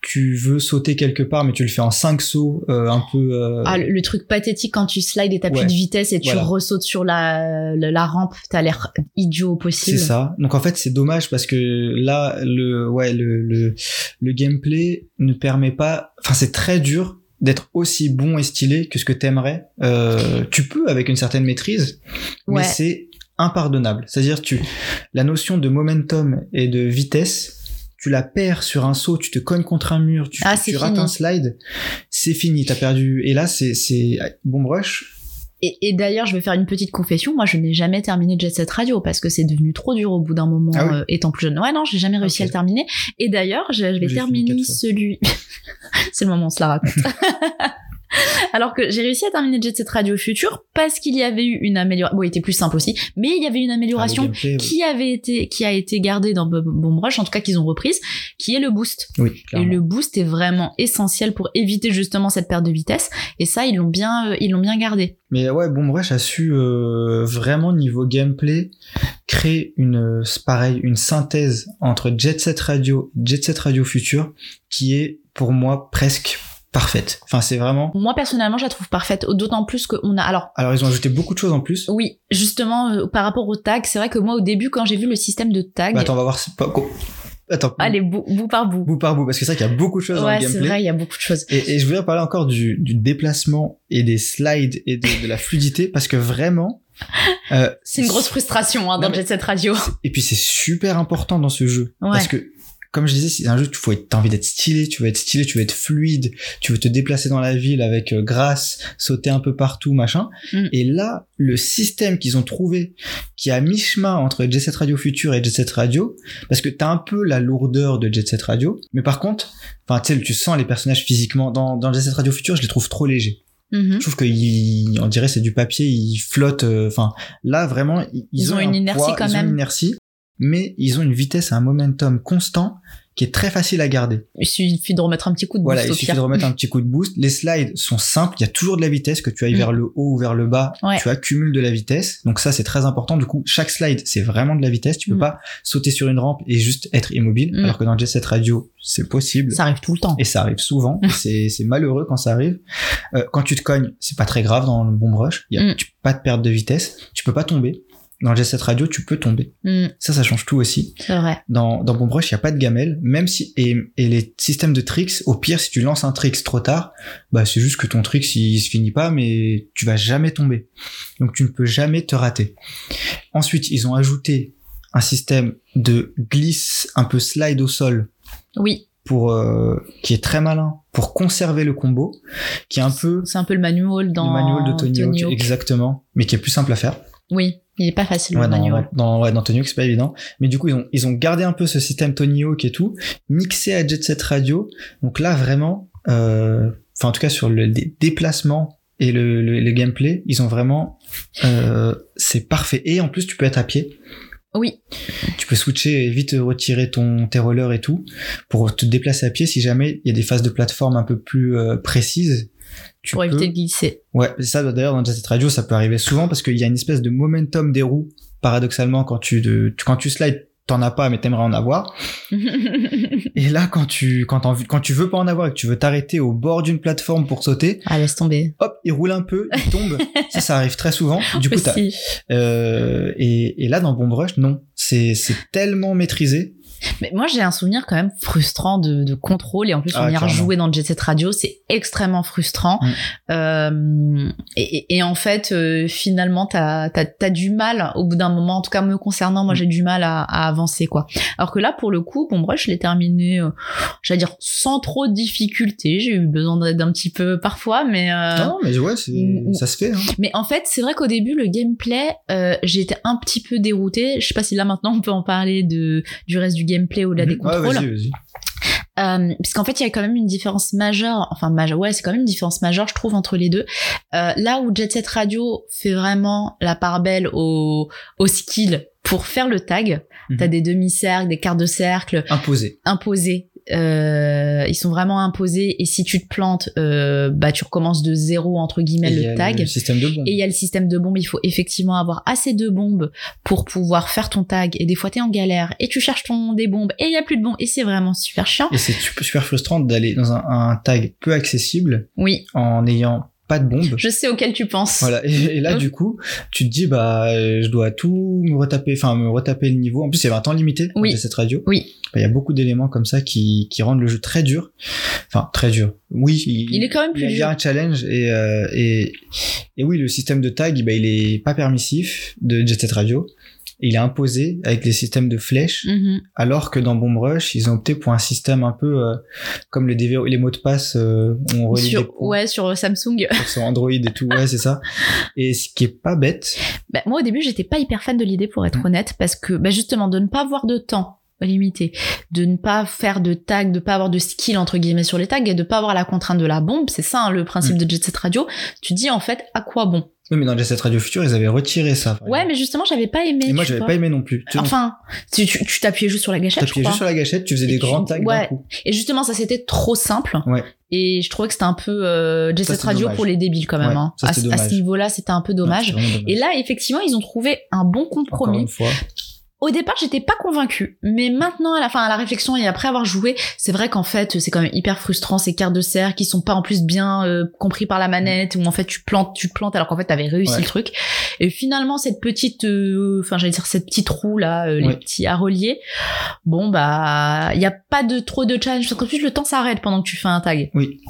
Tu veux sauter quelque part, mais tu le fais en 5 sauts, euh, un peu... euh, Ah, le, le truc pathétique quand tu slides et t'as plus Ouais. de vitesse et tu Voilà. ressautes sur la, la, la rampe, t'as l'air idiot au c'est possible. ça. Donc en fait, c'est dommage parce que là, le, ouais, le, le, le gameplay ne permet pas... Enfin, c'est très dur d'être aussi bon et stylé que ce que t'aimerais. Euh, tu peux avec une certaine maîtrise, Ouais. mais c'est impardonnable. C'est-à-dire tu la notion de momentum et de vitesse, tu la perds sur un saut, tu te cognes contre un mur, tu, Ah, tu rates fini. un slide, c'est fini, t'as perdu. Et là, c'est c'est Bomb Rush. Et, et d'ailleurs, je vais faire une petite confession. Moi, je n'ai jamais terminé Jet Set Radio parce que c'est devenu trop dur au bout d'un moment, Ah oui euh, étant plus jeune. Ouais, non, j'ai jamais réussi à le terminer. Et d'ailleurs, je- terminé quatre fois. celui. c'est le moment où on se la raconte. Alors que j'ai réussi à terminer Jet Set Radio Future parce qu'il y avait eu une amélioration. Bon, il était plus simple aussi, mais il y avait une Ah, amélioration oui. qui avait été, qui a été gardée dans Bo- Bomb Rush, en tout cas qu'ils ont reprise, qui est le boost. Oui, Et le boost est vraiment essentiel pour éviter justement cette perte de vitesse. Et ça, ils l'ont bien, euh, ils l'ont bien gardé. Mais ouais, Bomb Rush a su euh, vraiment niveau gameplay créer une pareil une synthèse entre Jet Set Radio, Jet Set Radio Future qui est pour moi presque parfaite. Enfin, c'est vraiment. Moi personnellement, je la trouve parfaite. D'autant plus qu'on a, alors Alors ils ont ajouté beaucoup de choses en plus. oui, justement euh, par rapport au tag, c'est vrai que moi au début quand j'ai vu le système de tag, Bah, attends, on va voir. c'est Pas... Attends. allez bout, bout par bout. bout par bout parce que c'est vrai qu'il y a beaucoup de choses dans Ouais, le c'est gameplay. vrai, il y a beaucoup de choses. Et, et je voulais parler encore du, du déplacement et des slides et de, de la fluidité parce que vraiment. euh, C'est une grosse frustration hein, dans mais- Jet Set Radio. Et puis c'est super important dans ce jeu Ouais. parce que comme je disais, c'est un jeu tu faut être, t'as envie d'être stylé, tu veux être stylé, tu veux être fluide, tu veux te déplacer dans la ville avec euh, grâce, sauter un peu partout, machin. Mm. Et là, le système qu'ils ont trouvé, qui est à mi-chemin entre Jet Set Radio Future et Jet Set Radio, parce que t'as un peu la lourdeur de Jet Set Radio, mais par contre, enfin tu sais, tu sens les personnages physiquement dans dans Jet Set Radio Future, je les trouve trop légers. Mhm. Je trouve qu'on dirait c'est du papier, ils flottent. euh, Enfin, là vraiment, ils, Ils ont un une inertie poids, quand ils ont même. une inertie, mais ils ont une vitesse, un momentum constant qui est très facile à garder. Il suffit de remettre un petit coup de Voilà, boost il au suffit de remettre un petit coup de boost. Les slides sont simples, il y a toujours de la vitesse, que tu ailles Mm. vers le haut ou vers le bas, Ouais. tu accumules de la vitesse. Donc ça, c'est très important. Du coup, chaque slide, c'est vraiment de la vitesse. Tu peux Mm. pas sauter sur une rampe et juste être immobile, Mm. alors que dans Jet Set Radio, c'est possible. Ça arrive tout le temps. Et ça arrive souvent. c'est malheureux quand ça arrive. Euh, quand tu te cognes, c'est pas très grave dans le bomb rush. Il y a tu pas de perte de vitesse. Tu peux pas tomber. Dans Jet Set Radio, tu peux tomber. Hmm, Ça, ça change tout aussi. c'est vrai. Dans, dans Bomb Rush, il n'y a pas de gamelle, même si, et, et les systèmes de tricks, au pire, si tu lances un tricks trop tard, bah, c'est juste que ton tricks, il, se finit pas, mais tu vas jamais tomber. Donc, tu ne peux jamais te rater. Ensuite, ils ont ajouté un système de glisse un peu slide au sol Oui, pour, euh, qui est très malin pour conserver le combo, qui est un peu c'est un peu le manual dans le manuel de Tony, Hawk, Hawk. exactement, mais qui est plus simple à faire. Oui, il est pas facile Ouais, dans, dans, ouais, dans Tony Hawk, c'est pas évident. Mais du coup, ils ont, ils ont gardé un peu ce système Tony Hawk et tout, mixé à Jet Set Radio. Donc là, vraiment, euh, enfin, en tout cas, sur le dé- déplacement et le, le, le gameplay, ils ont vraiment, euh, c'est parfait. Et en plus, tu peux être à pied. Oui, Tu peux switcher et vite retirer ton, tes rollers et tout pour te déplacer à pied si jamais il y a des phases de plateforme un peu plus euh, précises. Tu pour peux- éviter de glisser. Ouais, ça d'ailleurs dans Jet Set Radio, ça peut arriver souvent parce qu'il y a une espèce de momentum des roues. Paradoxalement, quand tu, de, tu- quand tu slides, t'en as pas, mais t'aimerais en avoir. Et là, quand tu, quand, tu veux pas en avoir et que tu veux t'arrêter au bord d'une plateforme pour sauter, ah, laisse tomber. hop, il roule un peu, il tombe. ça, ça arrive très souvent. Du coup, t'as, euh, et, et là, dans Bomb Rush, non. C'est, c'est tellement maîtrisé. Mais moi, j'ai un souvenir quand même frustrant de, de contrôle. Et en plus, Ah, on y a rejoué dans Jet Set Radio. C'est extrêmement frustrant. Mm. Euh, et, en fait, euh, finalement, t'as as, du mal au bout d'un moment. En tout cas, me concernant, moi, Mm. j'ai du mal à, à avancer, quoi. Alors que là, pour le coup, bon, bref, je l'ai terminé, euh, j'allais dire, sans trop de difficultés. J'ai eu besoin d'aide un petit peu parfois, mais... euh, non, mais ouais, ça se fait. Hein. mais en fait, c'est vrai qu'au début, le gameplay, j'étais un petit peu déroutée. Je sais pas si là maintenant on peut en parler de du reste du gameplay au-delà des Mhm. Contrôles. vas-y, vas-y. Euh, puisqu'en fait, il y a quand même une différence majeure. Enfin, majeure. Ouais, c'est quand même une différence majeure, je trouve, entre les deux. Euh, là où Jet Set Radio fait vraiment la part belle au au skill pour faire le tag. Mhm. T'as des demi-cercles, des quarts de cercle Imposé. imposés. Euh, ils sont vraiment imposés et si tu te plantes, euh, bah tu recommences de zéro entre guillemets Et il y le a tag. Le système de. Et il y a le système de bombes, il faut effectivement avoir assez de bombes pour pouvoir faire ton tag. Et des fois, t'es en galère et tu cherches ton des bombes et il y a plus de bombes et c'est vraiment super chiant. Et c'est super frustrant d'aller dans un, un tag peu accessible Oui, en n'ayant pas de bombe. je sais auquel tu penses. Voilà. Et, et là, Hop. du coup, tu te dis, bah, euh, je dois tout me retaper, enfin, me retaper le niveau. En plus, il y avait un temps limité Oui. de cette radio. Oui. Bah, Il y a beaucoup d'éléments comme ça qui, qui rendent le jeu très dur. Enfin, très dur. Oui. Il est quand même plus Il y a dur. un challenge et, euh, et, et oui, le système de tag, bah, il est pas permissif de Jet Set Radio. Il est imposé avec les systèmes de flèches, Mhm. alors que dans Bomb Rush, ils ont opté pour un système un peu euh, comme les, les mots de passe, euh, on relie des Sur, ouais, sur Samsung. sur Android et tout, ouais, c'est ça. Et ce qui est pas bête, Bah, moi, au début, j'étais pas hyper fan de l'idée, pour être Mm. honnête, parce que, bah, justement, de ne pas avoir de temps limité, de ne pas faire de tag, de pas avoir de skill entre guillemets sur les tags et de pas avoir la contrainte de la bombe, c'est ça hein, le principe Mm. de Jet Set Radio. Tu dis en fait à quoi bon? Oui, mais dans Jet Set Radio Future, ils avaient retiré ça. Ouais, mais justement j'avais pas aimé. Et moi, j'avais pas aimé non plus. Tu Enfin, tu tu- tu t'appuyais juste sur la gâchette, t'appuyais juste sur la gâchette, tu faisais Et des tu- grands tags ouais. coup. Et justement, ça c'était trop simple. Ouais. Et je trouvais que c'était un peu euh, Jet Set Radio dommage. pour les débiles quand même. Ouais, hein. ça, à, ce- à ce dommage. niveau-là, c'était un peu dommage. Et là, effectivement, ils ont trouvé un bon Encore compromis. une fois. Au départ, j'étais pas convaincue, mais maintenant, à la fin, à la réflexion et après avoir joué, c'est vrai qu'en fait, c'est quand même hyper frustrant ces cartes de cercle qui sont pas en plus bien euh, compris par la manette, où en fait tu plantes, tu plantes alors qu'en fait t'avais réussi Ouais. le truc. Et finalement, cette petite, euh, enfin j'allais dire cette petite roue là, euh, les petits à relier, bon bah, il y a pas de trop de challenge parce qu'en plus le temps s'arrête pendant que tu fais un tag. Oui.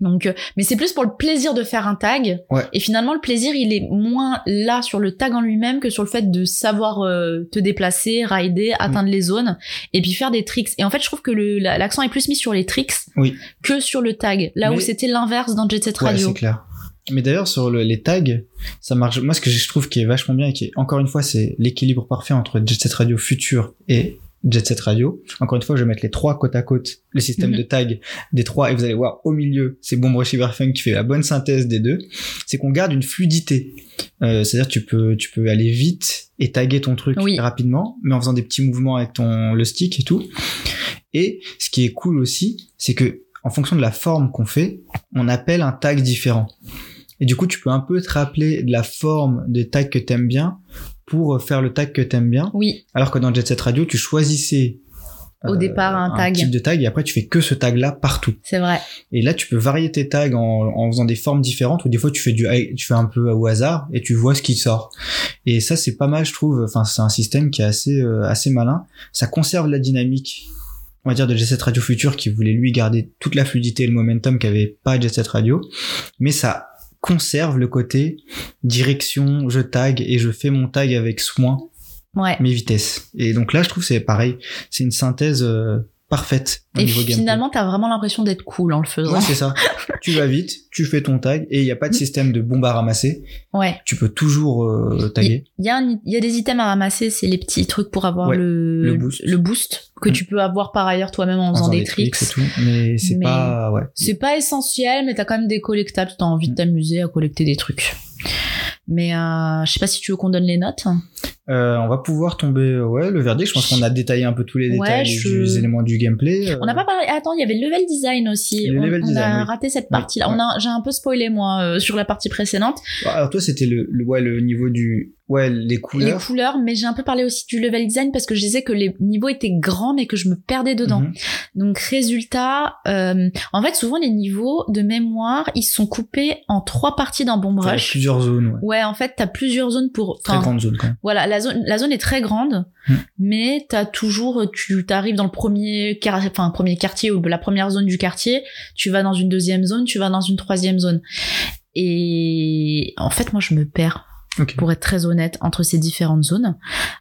Donc, euh, mais c'est plus pour le plaisir de faire un tag. Ouais. Et finalement, le plaisir, il est moins là sur le tag en lui-même que sur le fait de savoir euh, te déplacer, rider, Mm. atteindre les zones, et puis faire des tricks. Et en fait, je trouve que la- l'accent est plus mis sur les tricks Oui. que sur le tag. Là où c'était l'inverse dans Jet Set Ouais, Radio. c'est clair. Mais d'ailleurs, sur le- les tags, ça marche. Moi, ce que je trouve qui est vachement bien et qui est, encore une fois, c'est l'équilibre parfait entre Jet Set Radio Future et Jet Set Radio. Encore une fois, je vais mettre les trois côte à côte, le système Mhm. de tag des trois, et vous allez voir au milieu, c'est Bomb Rush Cyberpunk qui fait la bonne synthèse des deux. C'est qu'on garde une fluidité. Euh, C'est-à-dire, tu peux, tu peux aller vite et taguer ton truc Oui. rapidement, mais en faisant des petits mouvements avec ton le stick et tout. Et ce qui est cool aussi, c'est que en fonction de la forme qu'on fait, on appelle un tag différent. Et du coup, tu peux un peu te rappeler de la forme des tags que t'aimes bien pour faire le tag que t'aimes bien. Oui, Alors que dans Jet Set Radio, tu choisissais Au départ, un tag. type de tag et après tu fais que ce tag là partout. C'est vrai. Et là tu peux varier tes tags en, en faisant des formes différentes ou des fois tu fais du tu fais un peu au hasard et tu vois ce qui sort. Et ça c'est pas mal je trouve. Enfin c'est un système qui est assez euh, assez malin. Ça conserve la dynamique on va dire de Jet Set Radio Future qui voulait lui garder toute la fluidité et le momentum qu'avait pas Jet Set Radio, mais ça conserve le côté direction, je tag et je fais mon tag avec soin Ouais. mes vitesses. Et donc là, je trouve c'est pareil, c'est une synthèse euh, parfaite au Et niveau finalement, t'as vraiment l'impression d'être cool en le faisant. Ouais, c'est ça. tu vas vite, tu fais ton tag et il n'y a pas de système de bombe à ramasser. Ouais. Tu peux toujours euh, taguer. Il y, a y des items à ramasser, c'est les petits trucs pour avoir Ouais, le, le boost. boost que Mm. tu peux avoir par ailleurs toi-même en, en faisant des tricks. et tout. Mais c'est pas, ouais. C'est pas essentiel, mais t'as quand même des collectables t'as envie de Mm. t'amuser à collecter des trucs. Mais euh, je sais pas si tu veux qu'on donne les notes. Euh, on va pouvoir tomber, ouais, le verdict. Je pense qu'on a détaillé un peu tous les Ouais, détails je- des éléments du gameplay. euh, On n'a pas parlé. Attends, il y avait le level design aussi. Le on level on design, a oui. raté cette partie-là. ouais. On a, j'ai un peu spoilé moi euh, sur la partie précédente. Alors toi, c'était le, le, ouais, le niveau du, ouais, les couleurs. Les couleurs, mais j'ai un peu parlé aussi du level design parce que je disais que les niveaux étaient grands mais que je me perdais dedans. Mhm. Donc résultat, euh, en fait souvent les niveaux de mémoire ils sont coupés en trois parties dans Bomb Enfin, il y a Rush. plusieurs zones, ouais. Ouais, en fait t'as plusieurs zones pour. Très enfin, grande zone quand même. Voilà, la zone, la zone est très grande, Hmm. mais t'as toujours, tu t'arrives dans le premier, enfin premier quartier ou la première zone du quartier, tu vas dans une deuxième zone, tu vas dans une troisième zone. Et en fait, moi, je me perds pour être très honnête, entre ces différentes zones.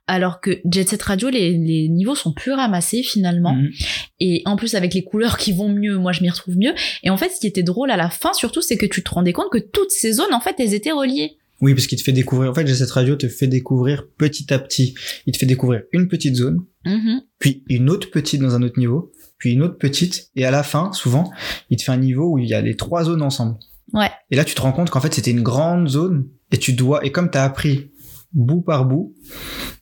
Alors que Jet Set Radio, les, les niveaux sont plus ramassés finalement. Mhm. Et en plus, avec les couleurs qui vont mieux, moi je m'y retrouve mieux. Et en fait, ce qui était drôle à la fin, surtout, c'est que tu te rendais compte que toutes ces zones, en fait, elles étaient reliées. Oui, parce qu'il te fait découvrir. En fait, cette radio te fait découvrir petit à petit. Il te fait découvrir une petite zone, Mhm. puis une autre petite dans un autre niveau, puis une autre petite, et à la fin, souvent, il te fait un niveau où il y a les trois zones ensemble. Ouais. Et là, tu te rends compte qu'en fait, c'était une grande zone, et tu dois, et comme t'as appris bout par bout,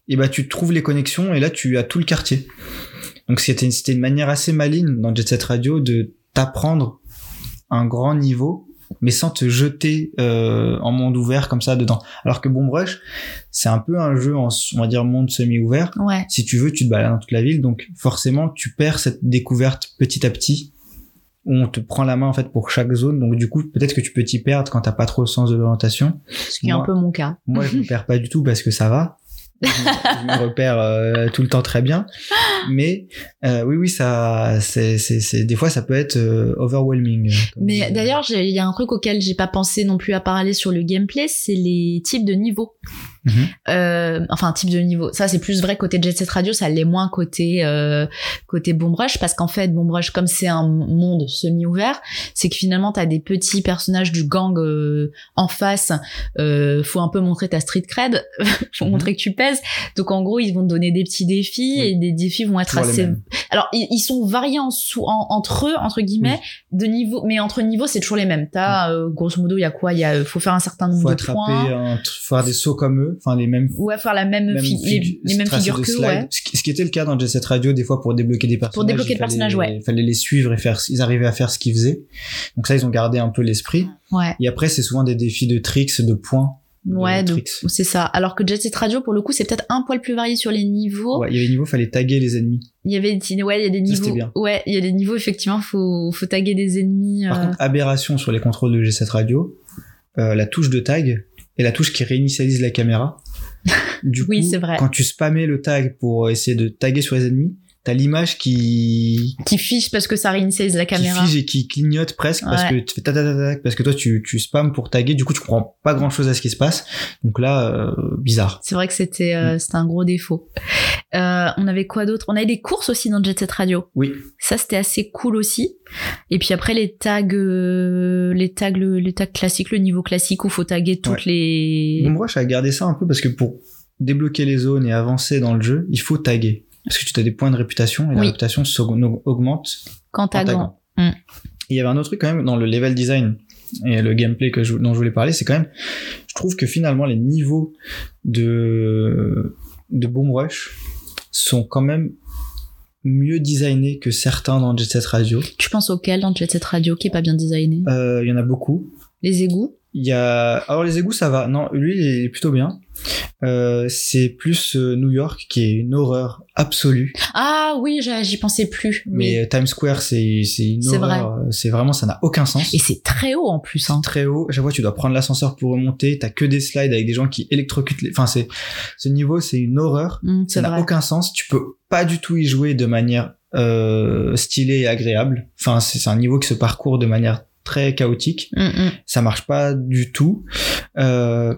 et bah, tu trouves les connexions, et là, tu as tout le quartier. Donc, c'était une, c'était une manière assez maligne dans Jet Set Radio de t'apprendre un grand niveau, mais sans te jeter euh, en monde ouvert comme ça dedans. Alors que Bomb Rush, c'est un peu un jeu en, on va dire, monde semi-ouvert. Ouais. Si tu veux, tu te balades dans toute la ville, donc forcément, tu perds cette découverte petit à petit, où on te prend la main en fait pour chaque zone. Donc du coup, peut-être que tu peux t'y perdre quand t'as pas trop le sens de l'orientation. Ce qui est un peu mon cas. Moi, je me perds pas du tout parce que ça va. Je, me repère euh, tout le temps très bien. Mais euh, oui, oui, ça, c'est, c'est, c'est, des fois, ça peut être euh, overwhelming. Mais d'ailleurs, il y a un truc auquel j'ai pas pensé non plus à parler sur le gameplay, c'est les types de niveaux. Mhm. Euh, enfin, type de niveau. Ça, c'est plus vrai côté Jet Set Radio, ça l'est moins côté euh, côté Bomb Rush, parce qu'en fait, Bomb Rush, comme c'est un monde semi-ouvert, c'est que finalement, t'as des petits personnages du gang euh, en face. Euh, faut un peu montrer ta street cred, faut Mhm. montrer que tu pèses. Donc, en gros, ils vont te donner des petits défis Oui. et des défis vont être assez. Alors, ils, ils sont variés en sous, en- entre eux, entre guillemets, de niveau, mais entre niveaux, c'est toujours les mêmes. T'as, euh, grosso modo, il y a quoi? Il y a, faut faire un certain nombre faut de points. un, faut faire des sauts comme eux, enfin les mêmes Ouais, faire la même, même les, mêmes figures qu'eux, ouais. Ce qui, était le cas dans Jet Set Radio, des fois pour débloquer des personnages. débloquer il le personnage, fallait- ouais. Il fallait les suivre et faire, ils arrivaient à faire ce qu'ils faisaient. Donc ça, ils ont gardé un peu l'esprit. Ouais, Et après, c'est souvent des défis de tricks, de points. ouais, donc, c'est ça. Alors que Jet Set Radio, pour le coup, c'est peut-être un poil plus varié sur les niveaux. Ouais, il y avait des niveaux, fallait taguer les ennemis. Il y avait, ouais, il y a des Ça, niveaux. bien. Ouais, il y a des niveaux, effectivement, faut, faut taguer des ennemis. Par euh, contre, aberration sur les contrôles de G7 Radio, euh, la touche de tag est la touche qui réinitialise la caméra. Du Oui, coup, vrai. quand tu spammais le tag pour essayer de taguer sur les ennemis, t'as l'image qui, qui fiche parce que ça réinitialise la qui caméra. fige et qui clignote presque parce que Ouais. tu fais ta ta ta ta, parce que toi tu tu spams pour taguer du coup tu comprends pas grand chose à ce qui se passe donc là euh, bizarre C'est vrai que c'était, Mm. euh, c'était un gros défaut. Euh, on avait quoi d'autre? On avait des courses aussi dans Jet Set Radio. oui Ça, c'était assez cool aussi. Et puis après, les tags, euh, les tags, le- les tags classiques, le niveau classique où faut taguer toutes les. Bon, moi j'ai gardé ça un peu parce que pour débloquer les zones et avancer dans le jeu il faut taguer parce que tu as des points de réputation et la Oui. réputation augmente Quand t'as taguant. Mm. Il y avait un autre truc quand même dans le level design et le gameplay que je, dont je voulais parler, c'est quand même, je trouve que finalement les niveaux de de Boom Rush sont quand même mieux designés que certains dans Jet Set Radio. Tu penses auquel dans Jet Set Radio qui est pas bien designé? Euh, Il y en a beaucoup. Les égouts? Il y a alors les égouts ça va. Non, lui il est plutôt bien. Euh, c'est plus euh, New York qui est une horreur absolue. Ah oui, j'y pensais plus. Mais euh, Times Square c'est c'est une C'est horreur. euh, C'est vraiment ça n'a aucun sens. Et c'est très haut en plus. Hein. très haut. À chaque fois, tu dois prendre l'ascenseur pour remonter. T'as que des slides avec des gens qui électrocutent. Les... Enfin, c'est ce niveau, c'est une horreur. Mm, Ça n'a vrai. aucun sens. Tu peux pas du tout y jouer de manière euh, stylée et agréable. Enfin, c'est un niveau qui se parcourt de manière très chaotique. Mm, mm. Ça marche pas du tout. Euh,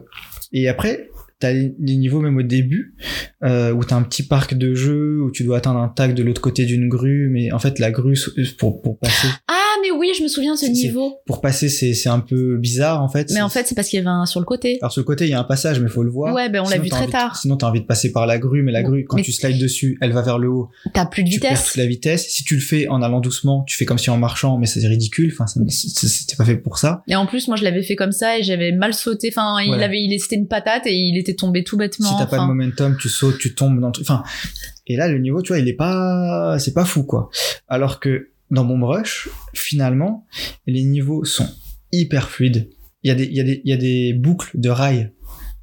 et après, t'as les les niveaux même au début euh, où t'as un petit parc de jeux où tu dois atteindre un tag de l'autre côté d'une grue. Mais en fait, la grue pour pour passer Ah mais oui, je me souviens de ce niveau. pour passer, c'est c'est un peu bizarre en fait. Mais en fait, c'est parce qu'il y avait un sur le côté. Alors sur le côté, il y a un passage, mais faut le voir. Ouais, ben on l'a vu très tard. Sinon, t'as envie de passer par la grue, mais la grue, quand tu slides dessus, elle va vers le haut. T'as plus de Tu perds vitesse. toute la vitesse. Si tu le fais en allant doucement, tu fais comme si en marchant, mais c'est ridicule. Enfin, c'était pas fait pour ça. Et en plus, moi, je l'avais fait comme ça et j'avais mal sauté. Enfin, il avait, il c'était une patate et il était tombé tout bêtement. Si t'as pas de momentum, tu sautes, tu tombes dans le truc. Enfin, et là, le niveau, tu vois, il est pas, c'est pas fou, quoi. Alors que dans Bomb Rush, finalement, les niveaux sont hyper fluides. Il y a des, il y a des, il y a des boucles de rails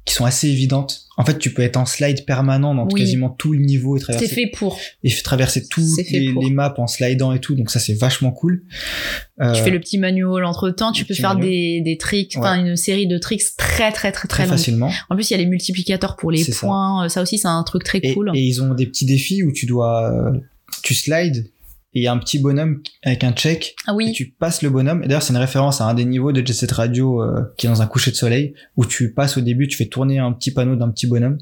qui sont assez évidentes. En fait, tu peux être en slide permanent dans Oui. quasiment tout le niveau et c'est traverser, fait pour. et traverser toutes C'est les, maps en slidant et tout. Donc ça, c'est vachement cool. Euh, Tu fais le petit manual entre temps, tu peux faire des, des tricks, enfin une série de tricks très très très très, très facilement. En plus, il y a les multiplicateurs pour les C'est ça. points. Ça. aussi, c'est un truc très Et, cool. et ils ont des petits défis où tu dois, euh, tu slides et il y a un petit bonhomme avec un check ah et oui. tu passes le bonhomme. Et d'ailleurs, c'est une référence à un des niveaux de Jet Set Radio euh, qui est dans un coucher de soleil où tu passes au début, tu fais tourner un petit panneau d'un petit bonhomme.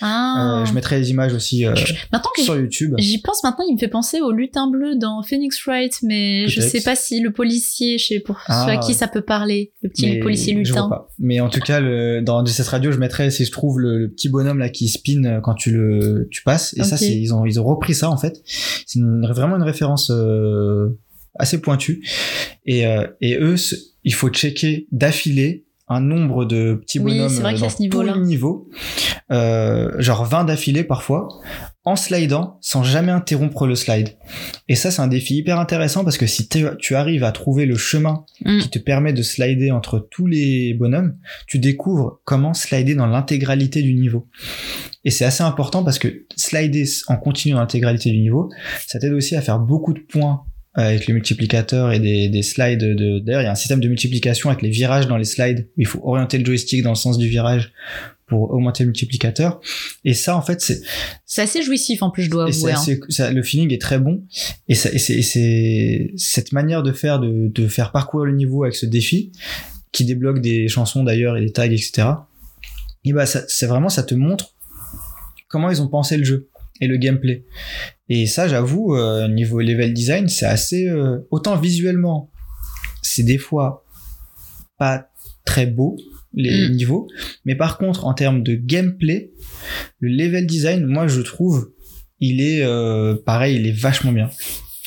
Ah. Euh, je mettrai les images aussi euh, Maintenant que sur YouTube. J'y pense maintenant, il me fait penser au lutin bleu dans Phoenix Wright, mais je sais pas si le policier, je sais pour Ah, ceux à qui ouais. ça peut parler, le petit Mais policier je vois lutin. pas. Mais en tout cas, le, dans Jet Set Radio, je mettrai si je trouve le, le petit bonhomme là qui spin euh, quand tu le tu passes. Et ça, c'est ils ont ils ont repris ça en fait. C'est vraiment une référence euh, assez pointue. Et et eux, il faut checker d'affilée un nombre de petits Oui, bonhommes vrai dans ce niveau-là. tout le niveau, euh, genre 20 d'affilée parfois, en slidant sans jamais interrompre le slide. Et ça, c'est un défi hyper intéressant parce que si tu arrives à trouver le chemin Mm. qui te permet de slider entre tous les bonhommes, tu découvres comment slider dans l'intégralité du niveau. Et c'est assez important parce que slider en continu dans l'intégralité du niveau, ça t'aide aussi à faire beaucoup de points euh, avec les multiplicateurs et des, des slides de d'ailleurs il y a un système de multiplication avec les virages dans les slides où il faut orienter le joystick dans le sens du virage pour augmenter le multiplicateur et ça en fait c'est C'est assez jouissif en plus, je dois avouer. hein. assez- ça- le feeling est très bon et, ça- et c'est et c'est cette manière de faire de, de faire parcourir le niveau avec ce défi qui débloque des chansons d'ailleurs et des tags etc et bah c'est vraiment ça te montre comment ils ont pensé le jeu et le gameplay et ça j'avoue euh, niveau level design c'est assez euh, autant visuellement c'est des fois pas très beau les Mm. niveaux mais par contre en termes de gameplay le level design moi je trouve il est euh, pareil il est vachement bien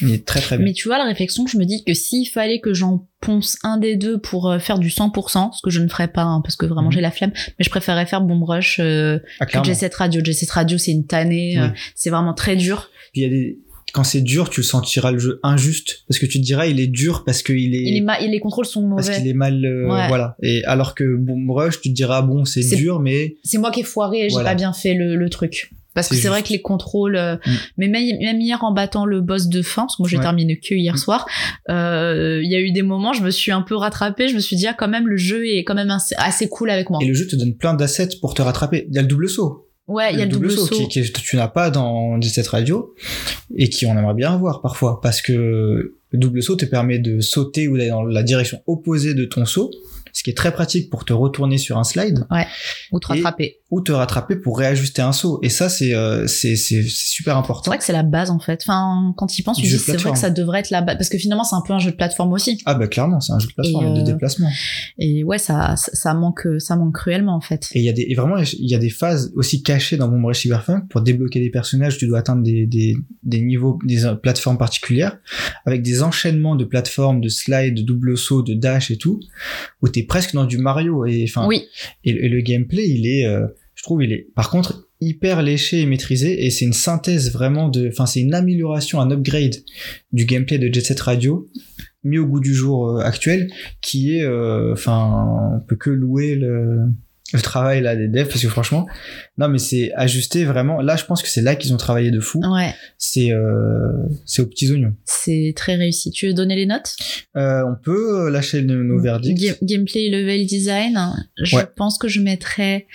il est très très bien Mais tu vois, la réflexion, je me dis que s'il fallait que j'en ponce un des deux pour euh, faire du 100%, ce que je ne ferais pas, hein, parce que vraiment Mhm. j'ai la flemme, mais je préférerais faire Bomb Rush euh, Ah, que clairement. J7 Radio. J7 Radio, c'est une tannée, euh, c'est vraiment très dur. Puis il y a des quand c'est dur tu sentiras le jeu injuste parce que tu te diras il est dur parce qu'il est, Il est ma- les contrôles sont parce mauvais. qu'il est mal euh, Ouais. voilà et alors que Boom Rush tu te diras bon c'est C'est- dur mais C'est moi qui ai foiré, j'ai Voilà. pas bien fait le, le truc. Parce que C'est vrai que les contrôles, euh, Mm. mais même, même hier en battant le boss de fin, parce que moi j'ai Ouais. terminé que hier Mm. soir, euh, il y a eu des moments, je me suis un peu rattrapée, je me suis dit ah quand même le jeu est quand même assez, cool avec moi. et le jeu te donne plein d'assets pour te rattraper il y a le double saut Ouais, il y a le double saut. qui, qui- que tu n'as pas dans J7 Radio et qui on aimerait bien avoir parfois parce que le double saut te permet de sauter ou d'aller dans la direction opposée de ton saut ce qui est très pratique pour te retourner sur un slide Ou te rattraper. Ou te rattraper pour réajuster un saut et ça c'est euh, c'est c'est c'est super C'est important vrai que c'est la base en fait. Enfin, quand il pense, tu Du dis jeu de c'est vrai que ça devrait être la base parce que finalement c'est un peu un jeu de plateforme aussi. ah bah clairement c'est un jeu de plateforme Et, de euh, déplacement Et ouais, ça, ça, ça manque, ça manque cruellement en fait. et il y a des et vraiment il y a des phases aussi cachées dans Bomb Rush Cyberpunk pour débloquer des personnages tu dois atteindre des des des niveaux des euh, plateformes particulières avec des enchaînements de plateformes de slides de double saut de dash et tout où t'es presque dans du Mario et enfin Oui, et, et le gameplay il est euh, je trouve il est par contre hyper léché et maîtrisé et c'est une synthèse vraiment de enfin c'est une amélioration un upgrade du gameplay de Jet Set Radio mis au goût du jour euh, actuel qui est euh, enfin on peut que louer le le travail là des devs parce que franchement non mais c'est ajusté vraiment. Là je pense que c'est là qu'ils ont travaillé de fou. Ouais, c'est euh, c'est aux petits oignons. C'est très réussi. Tu veux donner les notes? Euh, on peut lâcher nos, nos verdicts. Ga- Gameplay, level design, je Ouais. pense que je mettrais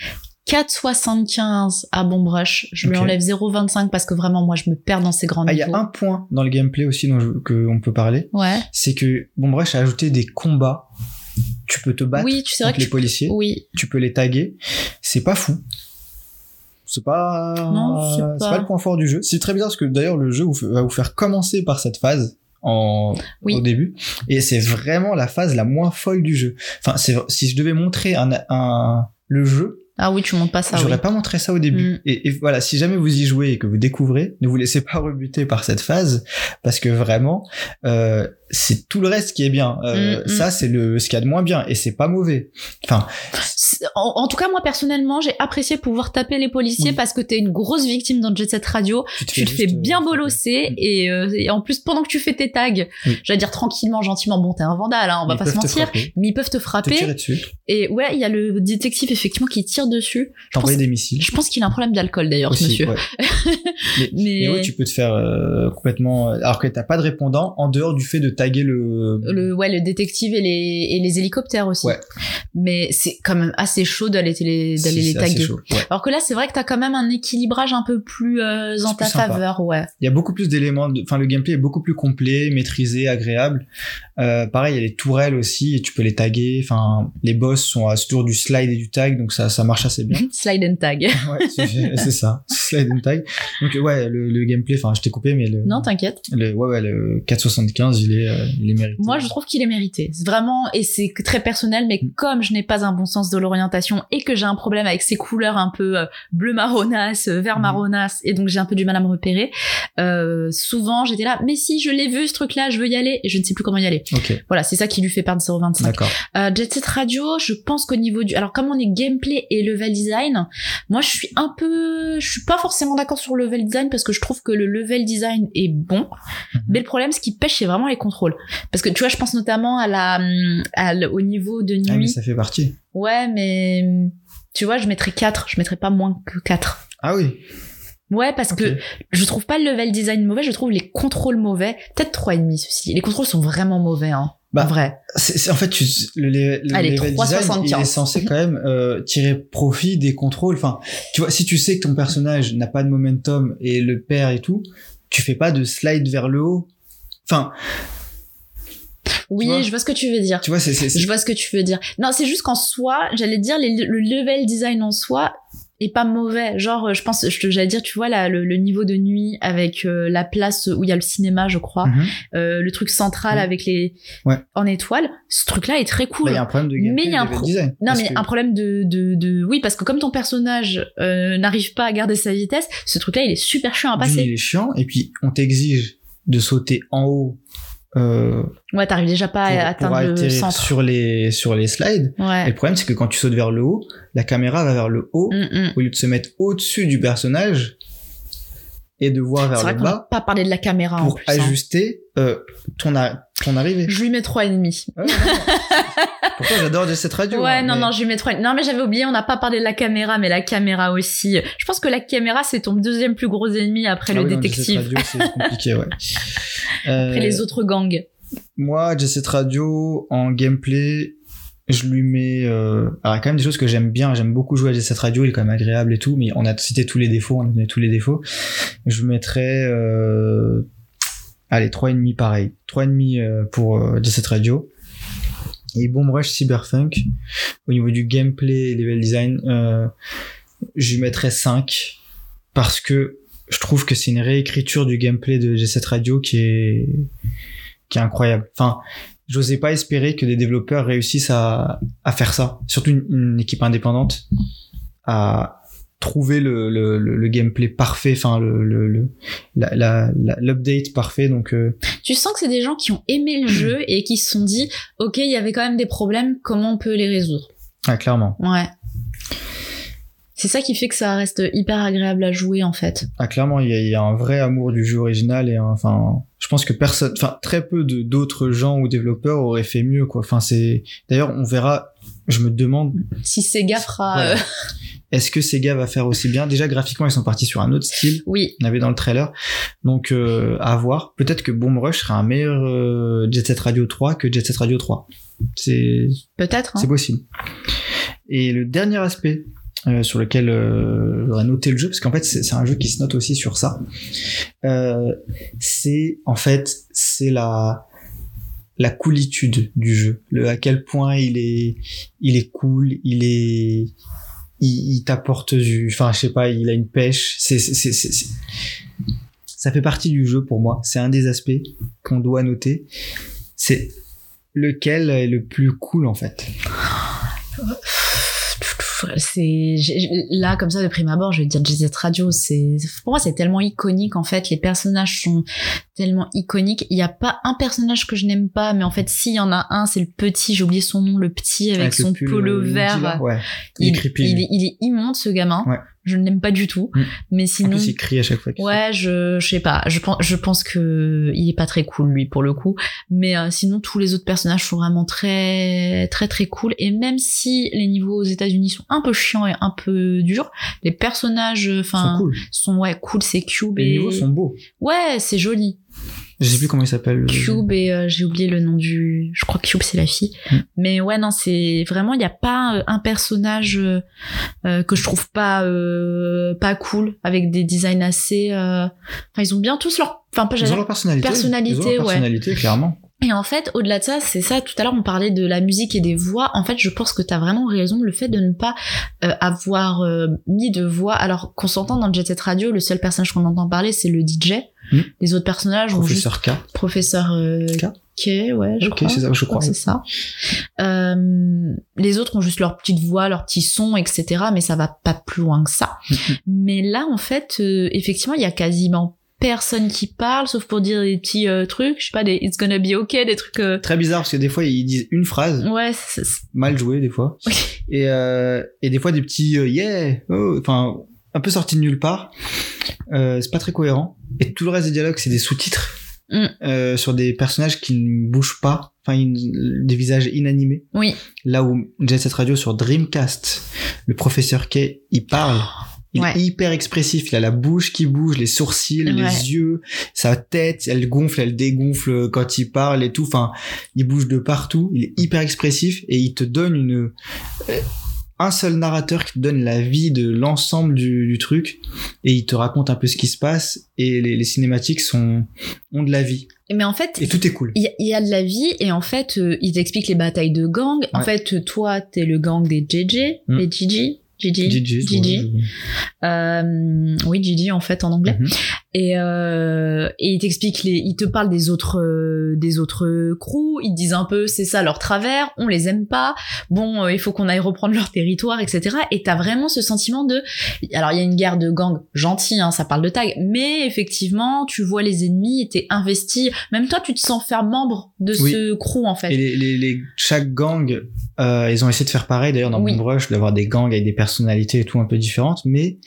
4,75 à Bomb Rush. Je lui Ok. enlève 0,25 parce que vraiment, moi, je me perds dans ces grands ah il y a un point dans le gameplay aussi dont je- que on peut parler Ouais. c'est que Bomb Rush a ajouté des combats tu peux te battre Oui, tu sais vrai contre que les tu... policiers Oui. tu peux les taguer. C'est pas fou. C'est pas, Non, c'est c'est pas- pas le point fort du jeu. C'est très bizarre parce que d'ailleurs le jeu va vous faire commencer par cette phase en Oui. au début et c'est vraiment la phase la moins folle du jeu. Enfin, c'est si je devais montrer un, un le jeu, Ah oui, tu montes pas ça, j'aurais oui. pas montré ça au début. Mm. Et, et voilà, si jamais vous y jouez et que vous découvrez, ne vous laissez pas rebuter par cette phase parce que vraiment euh, c'est tout le reste qui est bien. Euh, Mm, mm. Ça c'est le ce qu'il y a de moins bien et c'est pas mauvais. Enfin, En, en tout cas, moi, personnellement, j'ai apprécié pouvoir taper les policiers Oui. parce que t'es une grosse victime dans Jet Set Radio. tu te Tu te fais juste, bien euh, bolosser Mm. et, euh, et en plus, pendant que tu fais tes tags, Oui. j'allais dire tranquillement, gentiment, bon, t'es un vandale, hein, on va Ils pas se te mentir. frapper, Mais ils peuvent te te frapper. tirer dessus. Et ouais, il y a le détective effectivement qui tire dessus. T'envoyer des missiles. je pense qu'il a un problème d'alcool d'ailleurs, ce monsieur. ouais. mais, Mais- mais ouais, tu peux te faire euh, complètement. Alors que t'as pas de répondant en dehors du fait de taguer le. Le, ouais, le détective et les, et les hélicoptères aussi. Ouais. Mais c'est quand même assez chaud d'aller les, d'aller les taguer. chaud. Ouais. Alors que là, c'est vrai que t'as quand même un équilibrage un peu plus euh, en ta faveur, ouais. Il y a beaucoup plus d'éléments. Enfin, le gameplay est beaucoup plus complet, maîtrisé, agréable. Euh, pareil, il y a les tourelles aussi et tu peux les taguer. Enfin, les boss sont à ce tour du slide et du tag, donc ça, ça marche assez bien. Slide and tag. ouais, c'est ça, slide and tag. Donc ouais, le, le gameplay. Enfin, je t'ai coupé, mais le. non, t'inquiète. le, ouais, ouais, le 475, il est, euh, il est mérité. Moi, je trouve qu'il est mérité. C'est vraiment, et c'est très personnel, mais Mm. comme je n'ai pas un bon sens de l'orientation et que j'ai un problème avec ces couleurs un peu euh, bleu marronasse, euh, vert Mhm. marronasse, et donc j'ai un peu du mal à me repérer, euh, souvent j'étais là, mais si, je l'ai vu ce truc-là, je veux y aller, et je ne sais plus comment y aller. Ok, Voilà, c'est ça qui lui fait perdre 0,25. d'accord. Euh, Jet Set Radio, je pense qu'au niveau du, alors comme on est gameplay et level design, moi je suis un peu, je suis pas forcément d'accord sur le level design parce que je trouve que le level design est bon, Mhm. mais le problème ce qui pêche c'est vraiment les contrôles. Parce que tu vois, je pense notamment à la, à au niveau de Ah, mais nuit. ça fait partie. ouais, mais tu vois, je mettrais 4, je mettrais pas moins que 4. Ah oui. Ouais, parce que je trouve pas le level design mauvais, je trouve les contrôles mauvais. Peut-être 3,5 ceci. Les contrôles sont vraiment mauvais, hein. Bah, en vrai. C'est, en fait, tu, le, le, le Allez, level design, 3,75. il est censé quand même euh, tirer profit des contrôles. Enfin, tu vois, si tu sais que ton personnage n'a pas de momentum et le perd et tout, tu fais pas de slide vers le haut. Enfin, Oui, vois je vois ce que tu veux dire. tu vois, c'est, Je vois ce que tu veux dire. Non, c'est juste qu'en soi, j'allais dire les- le level design en soi est pas mauvais. Genre, euh, je pense, je te- j'allais dire, tu vois là, le, le niveau de nuit avec euh, la place où il y a le cinéma, je crois, Mhm. euh, le truc central avec les Ouais. en étoile. Ce truc-là est très Bah, cool. il y a un problème de gameplay, Mais il y a un pro- design. Non, mais que- un problème de, de, de, oui, parce que comme ton personnage euh, n'arrive pas à garder sa vitesse, ce truc-là, il est super chiant à passer. il est chiant et puis on t'exige de sauter en haut euh, Ouais, t'arrives déjà pas pour, à atteindre le centre. sur les sur les slides. Et le problème c'est que quand tu sautes vers le haut, la caméra va vers le haut Mm, mm. au lieu de se mettre au-dessus du personnage et de voir vers vrai le bas pas parlé de la caméra en pour hein. ajuster euh, ton a- ton arrivée. Je lui mets trois et demi. Ouais, j'adore cette radio Ouais, hein, non, mais- non, je lui mets trois. Non, mais j'avais oublié, on n'a pas parlé de la caméra, mais la caméra aussi. Je pense que la caméra, c'est ton deuxième plus gros ennemi après Ah le oui, non, détective, Radio, c'est compliqué, ouais. Euh, après les autres gangs. Moi, Jet Set Radio, en gameplay, je lui mets... Euh... Alors, il y a quand même des choses que j'aime bien. J'aime beaucoup jouer à Jet Set Radio, il est quand même agréable et tout, mais on a cité tous les défauts, on a donné tous les défauts. Je mettrais... Euh... Allez, 3,5 pareil. 3,5 euh, pour euh, Jet Set Radio. Et Bomb Rush Cyberpunk, au niveau du gameplay et level design, euh, je lui mettrais 5 parce que je trouve que c'est une réécriture du gameplay de Jet Set Radio qui est qui est incroyable. Enfin, j'osais pas espérer que des développeurs réussissent à, à faire ça, surtout une, une équipe indépendante, à trouver le, le, le, le gameplay parfait, enfin le, le, le la, la, la- l'update parfait. Donc euh, Tu sens que c'est des gens qui ont aimé le jeu et qui se sont dit, ok, il y avait quand même des problèmes, comment on peut les résoudre? Ah, clairement. Ouais. C'est ça qui fait que ça reste hyper agréable à jouer en fait. Ah, clairement, il y, a, il y a un vrai amour du jeu original et enfin, je pense que personne, enfin, très peu de d'autres gens ou développeurs auraient fait mieux, quoi. Enfin, c'est, d'ailleurs, on verra. Je me demande, Si Sega fera, Voilà. euh, est-ce que Sega va faire aussi bien? Déjà, graphiquement, ils sont partis sur un autre style. oui, On avait dans le trailer. Donc, euh, à voir. Peut-être que Boom Rush sera un meilleur euh, Jet Set Radio 3 que Jet Set Radio 3. C'est peut-être. hein. c'est possible. Et le dernier aspect euh, sur lequel euh, j'aurais noté le jeu, parce qu'en fait c'est un jeu qui se note aussi sur ça, euh, c'est en fait c'est la la coolitude du jeu, le à quel point il est il est cool, il est il, il t'apporte du, enfin je sais pas, il a une pêche, c'est- ça fait partie du jeu pour moi. C'est un des aspects qu'on doit noter. C'est lequel est le plus cool en fait? C'est là comme ça de prime abord je vais dire Jet Radio c'est pour moi c'est tellement iconique en fait. Les personnages sont tellement iconiques il y a pas un personnage que je n'aime pas mais en fait s'il y en a un c'est le petit j'ai oublié son nom le petit avec, son polo euh, vert là. Ouais. Il, est creepy. il, est, il est immonde ce gamin Ouais. je ne l'aime pas du tout Mm. mais En sinon plus, il crie à chaque fois. Ouais, je, je sais pas. Je pense, je pense que il est pas très cool lui pour le coup. Mais euh, sinon, tous les autres personnages sont vraiment très, très, très cool. Et même si les niveaux aux États-Unis sont un peu chiants et un peu durs, les personnages, fait. enfin, sont cool. sont ouais cool. C'est Cube Les et niveaux sont beaux. ouais, c'est joli. Je sais plus comment il s'appelle. le- Cube et euh, j'ai oublié le nom du. Je crois que Cube c'est la fille. Mm. Mais ouais, non, c'est vraiment il y a pas euh, un personnage euh, euh, que je trouve pas euh, pas cool avec des designs assez. euh, Enfin, ils ont bien tous leur. Enfin, pas Ils ont leur personnalité. personnalité, Ils ont leur ouais. personnalité, clairement. Et en fait, au-delà de ça, c'est ça, tout à l'heure on parlait de la musique et des voix. En fait, je pense que t'as vraiment raison, le fait de ne pas euh, avoir euh, mis de voix, alors qu'on s'entend dans le Jet Set Radio, le seul personnage qu'on entend parler, c'est le DJ. Hmm. Les autres personnages ont juste Professeur K. professeur euh, K. K, ouais, je crois. c'est ça, je crois c'est ça. Euh, les autres ont juste leur petite voix, leur petit son, etc. Mais ça va pas plus loin que ça. mais là, en fait, euh, effectivement, il y a quasiment personne qui parle, sauf pour dire des petits euh, trucs, je sais pas, des It's gonna be okay, des trucs... euh, Très bizarre parce que des fois ils disent une phrase, Ouais, mal joué des fois, et, euh, et des fois des petits yeah, oh, enfin un peu sorti de nulle part. Euh, c'est pas très cohérent. Et tout le reste des dialogues c'est des sous-titres Mm. euh, sur des personnages qui ne bougent pas, enfin des visages inanimés. oui. Là où Jet Set Radio sur Dreamcast, le professeur K, il parle. Il Ouais. est hyper expressif. Il a la bouche qui bouge, les sourcils, Ouais. les yeux, sa tête, elle gonfle, elle dégonfle quand il parle et tout. Enfin, il bouge de partout. Il est hyper expressif et il te donne une, euh, un seul narrateur qui te donne la vie de l'ensemble du, du truc et il te raconte un peu ce qui se passe et les, les cinématiques sont, ont de la vie. Mais en fait, Et tout est cool. il y, a- il y a de la vie et en fait, euh, ils t'expliquent les batailles de gang. En fait, toi, t'es le gang des JJ, Mm. les Gigi. Gigi, Gigi, Gigi. ouais, Euh, oui, Gigi en fait en anglais. Mhm. Et, euh, et il t'explique les, il te parle des autres, euh, des autres crews. Ils te disent un peu, c'est ça leur travers. On les aime pas. Bon, euh, il faut qu'on aille reprendre leur territoire, etc. Et t'as vraiment ce sentiment de, alors il y a une guerre de gang gentille, hein, ça parle de tag, mais effectivement, tu vois les ennemis et t'es investi. Même toi, tu te sens faire membre de Oui. ce crew en fait. Et les, les, les- chaque gang, euh, ils ont essayé de faire pareil d'ailleurs dans Oui. Boom Rush, d'avoir des gangs avec des personnalités et tout un peu différentes, mais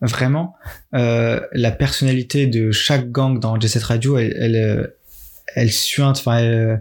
vraiment, euh, la personnalité de chaque gang dans Jet Set Radio, elle, elle, euh, elle suinte, enfin, elle, euh,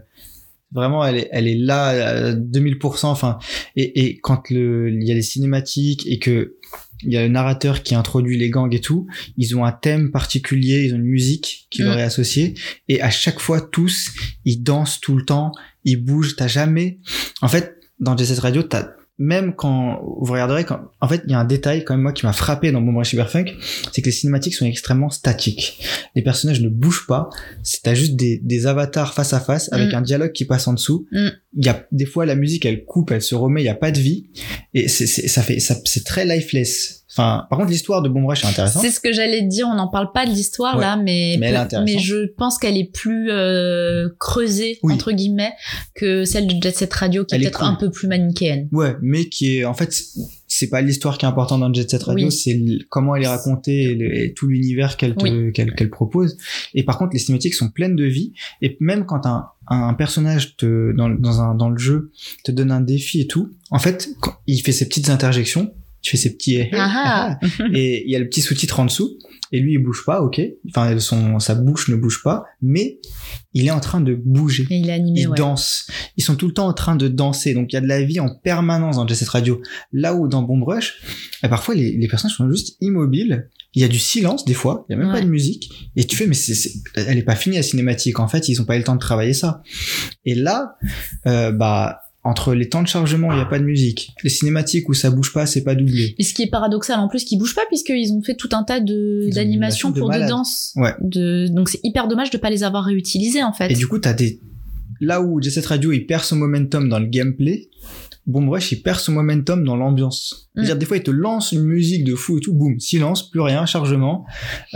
vraiment, elle est, elle est là à 2000%, enfin, et, et quand le, il y a les cinématiques et que il y a le narrateur qui introduit les gangs et tout, ils ont un thème particulier, ils ont une musique qui Mm. leur est associée, et à chaque fois, tous, ils dansent tout le temps, ils bougent, t'as jamais... En fait, dans Jet Set Radio, t'as même quand vous regarderez, quand, en fait, il y a un détail quand même moi qui m'a frappé dans Rush Cyberpunk, c'est que les cinématiques sont extrêmement statiques. Les personnages ne bougent pas. C'est t'as juste des, des avatars face à face avec Mm. un dialogue qui passe en dessous. Mm. Il y a des fois la musique elle coupe, elle se remet, il y a pas de vie et c'est c'est- ça fait ça c'est très lifeless. Enfin, par contre l'histoire de Boom Rush est intéressante. C'est ce que j'allais te dire, on n'en parle pas de l'histoire Ouais. là, mais, Mais elle je pense qu'elle est plus euh, creusée, Oui. entre guillemets, que celle de Jet Set Radio, qui Elle est peut-être un peu plus manichéenne. Ouais, mais qui est en fait c'est pas l'histoire qui est importante dans Jet Set Radio, Oui. c'est comment elle est racontée et, le- et tout l'univers qu'elle qu'elle qu'elle propose. Et par contre, les cinématiques sont pleines de vie et même quand un, un personnage te dans, dans un dans le jeu te donne un défi et tout, en fait, quand il fait ses petites interjections tu fais ces petits Ah ah. et il y a le petit sous-titre en dessous. Et lui il bouge pas ok. Enfin son sa bouche ne bouge pas mais il est en train de bouger. Et il est animé, ils ouais. dansent ils sont tout le temps en train de danser. Donc il y a de la vie en permanence dans Jet Radio. Là où dans Bomb Rush eh, parfois les, les personnages sont juste immobiles. Il y a du silence des fois. Il y a même Ouais. pas de musique. Et tu fais mais c'est c'est- elle est pas finie la cinématique. En fait ils ont pas eu le temps de travailler ça. Et là euh, bah entre les temps de chargement il y a pas de musique les cinématiques où ça bouge pas c'est pas doublé Et ce qui est paradoxal en plus, qu'ils bougent pas puisqu'ils ont fait tout un tas de d'animations animations de pour de malades. danse. Ouais. De, donc c'est hyper dommage de pas les avoir réutilisés en fait. Et du coup, t'as des. Là où Jet Set Radio il perd son momentum dans le gameplay, Bomb Rush il perd son momentum dans l'ambiance. Mm. C'est-à-dire, des fois, il te lance une musique de fou et tout, boum, silence, plus rien, chargement,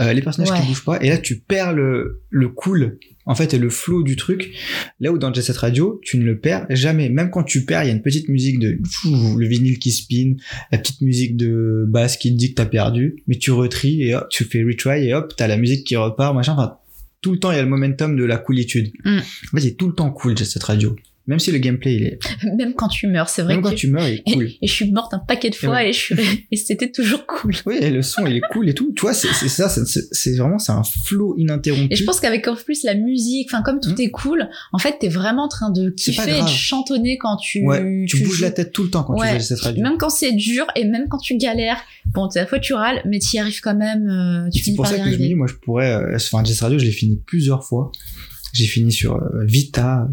euh, les personnages Ouais. qui bougent pas, et là, tu perds le, le cool, en fait, et le flow du truc. Là où dans Jet Set Radio, tu ne le perds jamais. Même quand tu perds, il y a une petite musique de fou, le vinyle qui spin, la petite musique de basse qui te dit que t'as perdu, mais tu retries et hop, tu fais retry et hop, t'as la musique qui repart, machin, enfin, tout le temps, il y a le momentum de la coolitude. Mm. En fait, il est tout le temps cool, Jet Set Radio. Même si le gameplay, il est, Même quand tu meurs, c'est vrai même que quand tu meurs, il est cool. et je suis morte un paquet de fois ouais. et, je suis... et c'était toujours cool. Oui, et le son, il est cool et tout. Tu vois, c'est ça, c'est- vraiment, c'est un flow ininterrompu. Et je pense qu'avec en plus la musique, enfin comme tout Mm. est cool, en fait t'es vraiment en train de kiffer et de chantonner quand tu ouais, tu, bouges joues. la tête tout le temps quand Ouais. tu Jet Set Radio. Même quand c'est dur et même quand tu galères, bon, à la fois tu râles, mais tu y arrives quand même, euh, tu C'est pour ça que je me dis, moi, je pourrais, euh, enfin, Set Radio, je l'ai fini plusieurs fois. J'ai fini sur euh, Vita,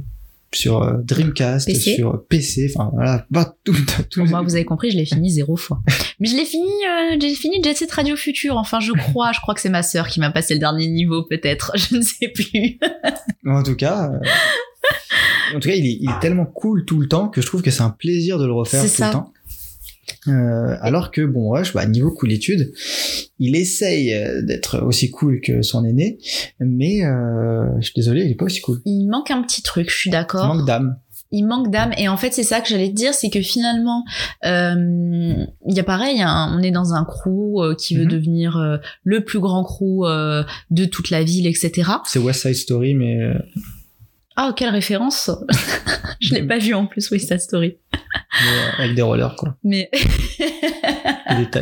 sur euh, Dreamcast, PC. sur euh, PC, enfin, voilà, pas tout, tout. Moi, vous avez compris, je l'ai fini zéro fois. Mais je l'ai fini, euh, j'ai fini Jet Set Radio Future. Enfin, je crois, je crois que c'est ma sœur qui m'a passé le dernier niveau, peut-être. Je ne sais plus. En tout cas, euh, en tout cas, il est, il est tellement cool tout le temps que je trouve que c'est un plaisir de le refaire tout ça. le temps. Euh, alors que bon Rush, bah, niveau coolitude, il essaye euh, d'être aussi cool que son aîné, mais euh, je suis désolé, il est pas aussi cool. Il manque un petit truc, je suis Il d'accord. manque d'âme. il manque d'âme et en fait c'est ça que j'allais te dire c'est que finalement euh, il y a pareil hein, on est dans un crew euh, qui veut Mhm. devenir euh, le plus grand crew de toute la ville etc C'est West Side Story, mais ah quelle référence je l'ai pas vu en plus West Side Story mais, avec des rollers quoi, mais et des tags.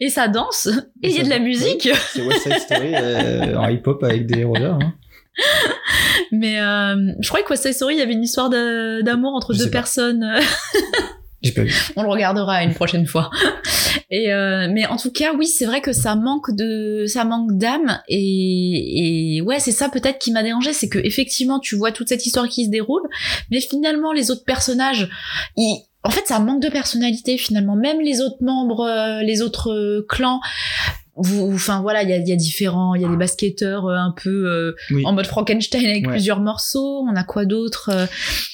et ça danse et il y a de la musique C'est West Side Story euh, en hip-hop avec des rollers. Hein. mais euh, je crois que West Side Story il y avait une histoire d'amour entre Je deux personnes pas vu. on le regardera une prochaine fois. Euh, mais en tout cas, oui, c'est vrai que ça manque de, ça manque d'âme et, et ouais, c'est ça peut-être qui m'a dérangé, c'est que effectivement, tu vois toute cette histoire qui se déroule, mais finalement, les autres personnages, ils, en fait, ça manque de personnalité finalement. Même les autres membres, euh, les autres euh, clans. Vous- Enfin voilà, il y a, y a différents, il y a des basketteurs euh, un peu euh, Oui. en mode Frankenstein avec Ouais. plusieurs morceaux. On a quoi d'autre Euh,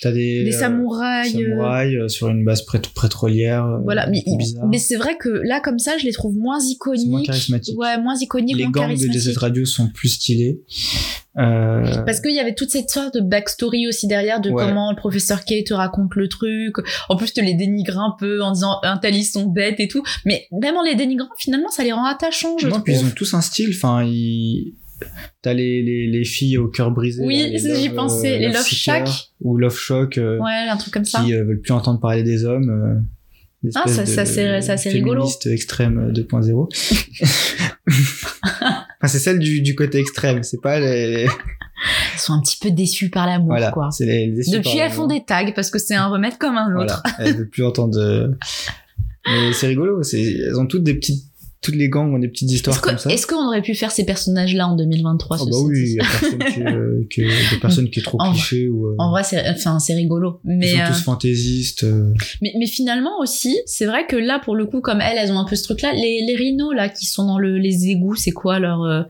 T'as des, Des euh, samouraïs. samouraïs euh, sur une base pétrolière. Voilà, mais, c'est bizarre. mais c'est vrai que là, comme ça, je les trouve moins iconiques. moins charismatique. Ouais, moins iconiques, Les moins gangs de charismatiques. Set Radio sont plus stylés. Euh, Parce qu'il y avait toute cette sorte de backstory aussi derrière de Ouais. comment le professeur K te raconte le truc. En plus, te les dénigre un peu en disant un ils sont bêtes et tout. Mais même en les dénigrant, finalement, ça les rend attachants, je non, puis ils ont tous un style. Enfin, ils... t'as les, les, les filles au cœur brisé. Oui, j'y Love, pensais, les Love Seekers, Shack. Ou Love Shock. euh, Ouais, un truc comme ça. qui euh, veulent plus entendre parler des hommes. euh, Ah, ça- ça, c'est rigolo. féministe extrême 2.0. enfin, c'est celle du, du côté extrême. C'est pas les. Ils sont un petit peu déçus par l'amour, Voilà. quoi. C'est les, les Depuis, elles font des tags parce que c'est un remède comme un autre. Voilà. Elles veulent plus entendre. de- Mais c'est rigolo. C'est elles ont toutes des petites. Toutes les gangs ont des petites histoires comme ça. est-ce qu'on aurait pu faire ces personnages-là en 2023 Oh ceci bah oui, il y a personne qui, euh, qui, des personnes qui est trop En vrai- cliché ou. euh, En vrai, c'est, enfin, rigolo. ils Mais, sont euh, tous fantaisistes. euh, mais, mais finalement aussi, c'est vrai que là, pour le coup, comme elles, elles ont un peu ce truc-là. Les, les rhinos, là, qui sont dans le, les égouts, c'est quoi leur, euh,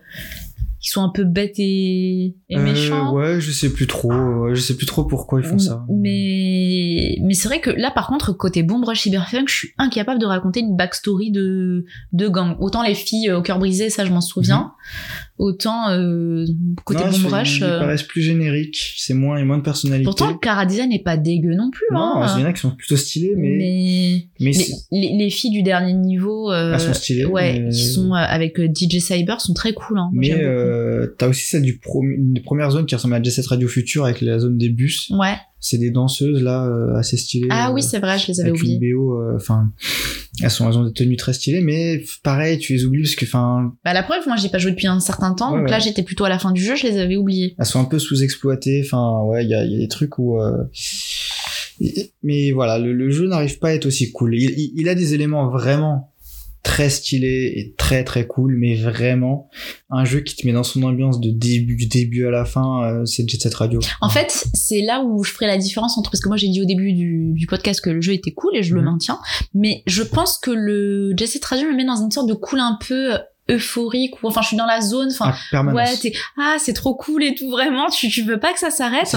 qui sont un peu bêtes et, et euh, méchants. ouais, je sais plus trop. ouais, Je sais plus trop pourquoi ils font ça. Mais, mais c'est vrai que là, par contre, côté Bomb Rush Cyberpunk, je suis incapable de raconter une backstory de, de gang. Autant les filles euh, au cœur brisé, ça, je m'en souviens. Autant euh, côté Non, Bomb Rush. Ils euh, paraissent plus génériques, c'est moins, a moins de personnalité. Pourtant, le Cara Design n'est pas dégueu non plus. non, hein. il y en a qui sont plutôt stylés, mais, mais, mais, les, c'est- les, les filles du dernier niveau, euh, elles sont stylées. ouais, mais- qui sont euh, avec euh, DJ Cyber, sont très cool. Hein. Moi, Mais euh, t'as aussi celle du pro- une des premières zones qui ressemble à Jet Radio Future avec la zone des bus. Ouais. C'est des danseuses là euh, assez stylées. Ah euh, oui, c'est vrai, je les avais avec oubliés. une BO. euh, Enfin, elles sont elles ont des tenues très stylées, mais pareil, tu les oublies parce que enfin, Bah, la preuve, moi, j'ai pas joué depuis un certain temps, Ouais, donc là, j'étais plutôt à la fin du jeu, je les avais oubliés. elles sont un peu sous-exploitées. Enfin, ouais, il y a, il y a des trucs où. euh, Mais voilà, le, le jeu n'arrive pas à être aussi cool. Il, il- il a des éléments vraiment très stylés et très très cool, mais vraiment un jeu qui te met dans son ambiance de début du début à la fin, euh, c'est Jet Set Radio. En fait, c'est là où je ferai la différence entre parce que moi j'ai dit au début du, du podcast que le jeu était cool et je le Mhm. maintiens, mais je pense que le Jet Set Radio me met dans une sorte de cool un peu euphorique ou enfin je suis dans la zone, enfin Ah, ouais t'es ah c'est trop cool et tout vraiment tu tu veux pas que ça s'arrête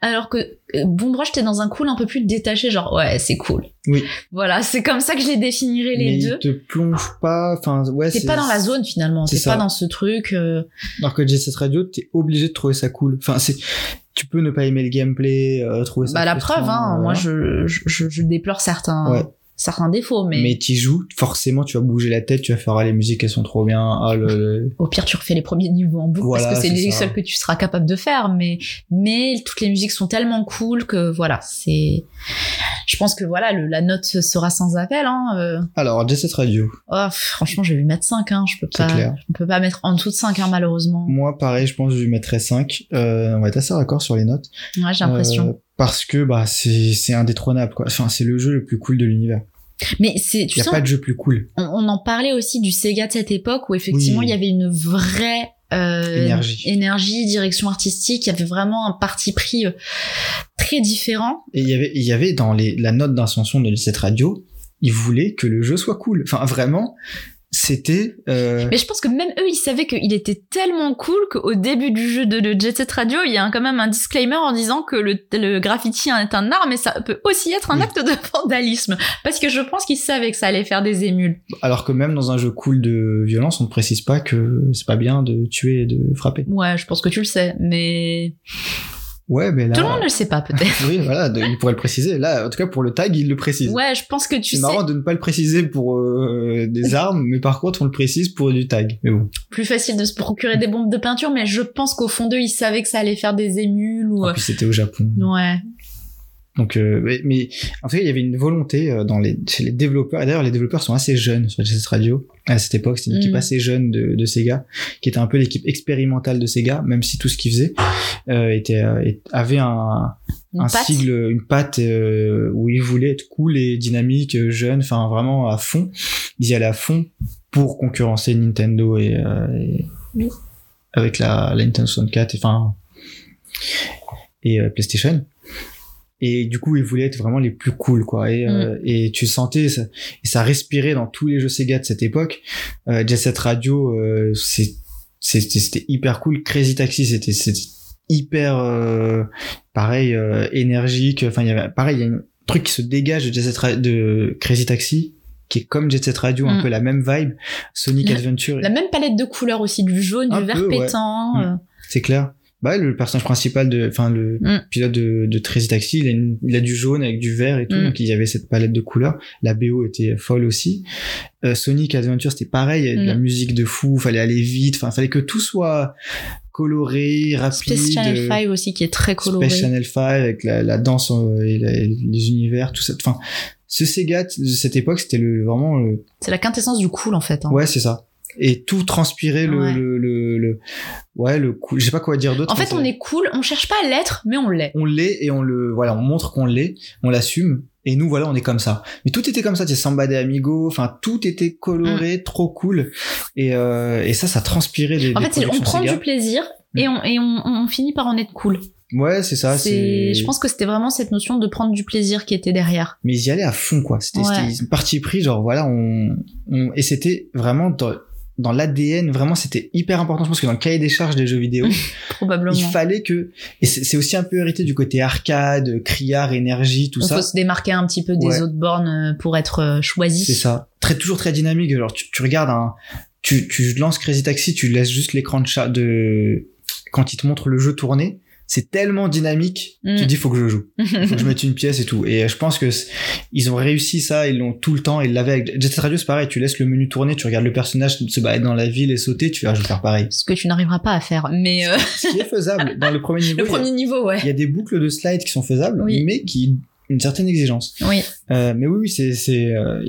alors que euh, Bomb Rush t'es dans un cool un peu plus détaché genre ouais c'est cool. Oui. Voilà c'est comme ça que je les définirais les mais deux. te plonge pas, enfin ouais. T'es c'est- pas dans la zone finalement, c'est t'es pas dans ce truc. euh, Alors que Jet Radio, t'es obligé de trouver ça cool. Enfin, c'est, tu peux ne pas aimer le gameplay, euh, trouver ça. Bah la preuve, hein, euh, moi je, je, je déplore certains, Ouais. Certains défauts, mais, Mais t'y joues, forcément, tu vas bouger la tête, tu vas faire ah, les musiques, elles sont trop bien. Ah, le, le- au pire tu refais les premiers niveaux en boucle Voilà, parce que c'est les seuls que tu seras capable de faire. Mais mais toutes les musiques sont tellement cool que voilà, c'est. Je pense que voilà, le, la note sera sans appel. Hein, euh. Alors, Jet Set Radio. Oh, franchement, je vais lui mettre 5 hein, Je peux pas, clair. on peut pas mettre en dessous de 5 hein, malheureusement. Moi, pareil, je pense que je lui mettrais 5. Euh, on va être assez raccord sur les notes. Ouais, j'ai l'impression. Euh, parce que, bah, c'est, c'est indétrônable, quoi. Enfin, c'est le jeu le plus cool de l'univers. Mais c'est, tu y a sens, pas de jeu plus cool. on, on en parlait aussi du Sega de cette époque où effectivement Oui. il y avait une vraie euh, Énergie. énergie, direction artistique. Il y avait vraiment un parti pris euh, très différent. Et il y avait, il y avait dans les, la note d'intention de cette radio, ils voulaient que le jeu soit cool. Enfin, vraiment, c'était, euh, Mais je pense que même eux, ils savaient qu'il était tellement cool qu'au début du jeu de, de Jet Set Radio, il y a un- quand même un disclaimer en disant que le, le graffiti est un art, mais ça peut aussi être un Oui. acte de vandalisme. Parce que je pense qu'ils savaient que ça allait faire des émules. alors que même dans un jeu cool de violence, on ne précise pas que c'est pas bien de tuer et de frapper. Ouais, je pense que tu le sais, mais Ouais, mais là. tout le monde ne le sait pas peut-être. Oui, voilà, de- il pourrait le préciser. Là, en tout cas, pour le tag, il le précise. Ouais, je pense que tu c'est sais. marrant de ne pas le préciser pour euh, des armes, mais par contre, on le précise pour du tag. Mais bon. plus facile de se procurer des bombes de peinture, mais je pense qu'au fond d'eux, ils savaient que ça allait faire des émules ou. En plus, c'était au Japon. Ouais. Donc, euh, mais, mais en fait, il y avait une volonté euh, dans les, chez les développeurs. Et d'ailleurs, les développeurs sont assez jeunes sur cette radio. À cette époque, c'était une équipe Mm. assez jeune de, de Sega, qui était un peu l'équipe expérimentale de Sega, même si tout ce qu'ils faisaient euh, était, euh, avait un, Une un patte. sigle, une patte euh, où ils voulaient être cool et dynamique, euh, jeune, enfin vraiment à fond. Ils y allaient à fond pour concurrencer Nintendo et, euh, et- Oui. avec la, la Nintendo 64, et, enfin et PlayStation. Et du coup, ils voulaient être vraiment les plus cool, quoi. Et, euh, et tu sentais, ça, et ça respirait dans tous les jeux Sega de cette époque. Euh, Jet Set Radio, euh, c'est c'était hyper cool. Crazy Taxi, c'était hyper euh, pareil énergique. Enfin, il y avait pareil, il y a un truc qui se dégage de Jet Set de Crazy Taxi qui est comme Jet Set Radio, un Mm. peu la même vibe. Sonic La- Adventure, La même palette de couleurs aussi, du jaune, Un du vert peu, pétant. Mm. c'est clair. Bah, le personnage principal de, enfin, le Mm. pilote de, de Crazy Taxi, il a, une- il a du jaune avec du vert et tout, Mm. donc il y avait cette palette de couleurs. La BO était folle aussi. Euh, Sonic Adventure, c'était pareil, il y avait de la Mm. musique de fou, fallait aller vite, enfin, fallait que tout soit coloré, rapide. Space Channel euh, 5 aussi, qui est très coloré. Space Channel 5 avec la, la danse euh, et la- les univers, tout ça. Enfin, ce Sega de cette époque, c'était le, vraiment le, C'est la quintessence du cool, en fait. hein. ouais, c'est ça. Et tout transpirait le, Ouais. le, le, le- ouais, le cool. Je sais pas quoi dire d'autre. En fait, on est cool, on cherche pas à l'être, mais on l'est. on l'est et on le, voilà, on montre qu'on l'est, on l'assume. Et nous, voilà, on est comme ça. Mais tout était comme ça, tu sais, Samba de Amigo, enfin, tout était coloré, trop cool. Et, euh, et ça, ça transpirait Mm. En fait, on prend Sega. du plaisir et, on, et on, on finit par en être cool. Ouais, c'est ça, c'est, je pense que c'était vraiment cette notion de prendre du plaisir qui était derrière. mais ils y allaient à fond, quoi. C'était, Ouais. c'était une partie pris, genre, voilà, on, on, et c'était vraiment dans, l'ADN, vraiment, c'était hyper important. Je pense que dans le cahier des charges des jeux vidéo, Probablement. il fallait que, et c'est aussi un peu hérité du côté arcade, criard, énergie, tout Il ça. faut se démarquer un petit peu des Ouais. autres bornes euh, pour être euh, choisi. C'est ça. Très, toujours très dynamique. Genre, tu, tu regardes un, tu, tu lances Crazy Taxi, tu laisses juste l'écran de chat de quand il te montre le jeu tourner, c'est tellement dynamique, Mm. tu te dis faut que je joue, faut que je mette une pièce et tout. Et euh, je pense que ils ont réussi ça, ils l'ont tout le temps, ils l'avaient avec Jet Set Radio, c'est pareil, tu laisses le menu tourner, tu regardes le personnage se balader dans la ville et sauter, tu vas faire pareil. Ce que tu n'arriveras pas à faire. Mais euh, Ce qui est faisable dans le premier niveau. le a- premier niveau, ouais. il y a des boucles de slides qui sont faisables, Oui. mais qui ont une certaine exigence. Oui. Euh, mais oui, oui, c'est, c'est, euh,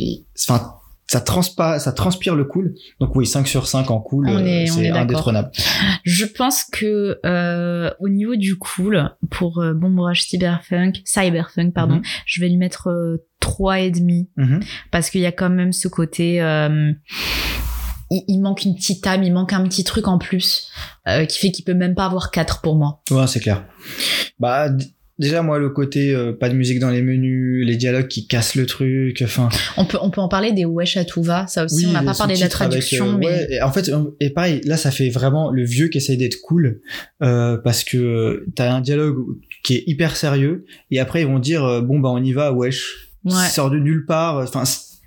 enfin, ça transpa, ça transpire le cool. Donc oui, 5 sur 5 en cool, euh, c'est indétrônable. Je pense que euh, au niveau du cool, pour euh, Bomb Rush Cyberpunk, Cyberpunk, pardon, Mhm. je vais lui mettre euh, trois et demi Mhm. parce qu'il y a quand même ce côté. euh, il, manque une petite âme, il manque un petit truc en plus euh, qui fait qu'il peut même pas avoir 4 pour moi. Ouais, c'est clair. Bah, déjà, moi, le côté euh, pas de musique dans les menus, les dialogues qui cassent le truc, enfin. On peut, on peut en parler des wesh à tout va, ça aussi, oui, on n'a pas parlé de la avec, traduction, euh, mais ouais, et en fait, et pareil, là, ça fait vraiment le vieux qui essaye d'être cool, euh, parce que t'as un dialogue qui est hyper sérieux, et après, ils vont dire, bon, bah, on y va, wesh. Ouais. Ça sort de nulle part, enfin,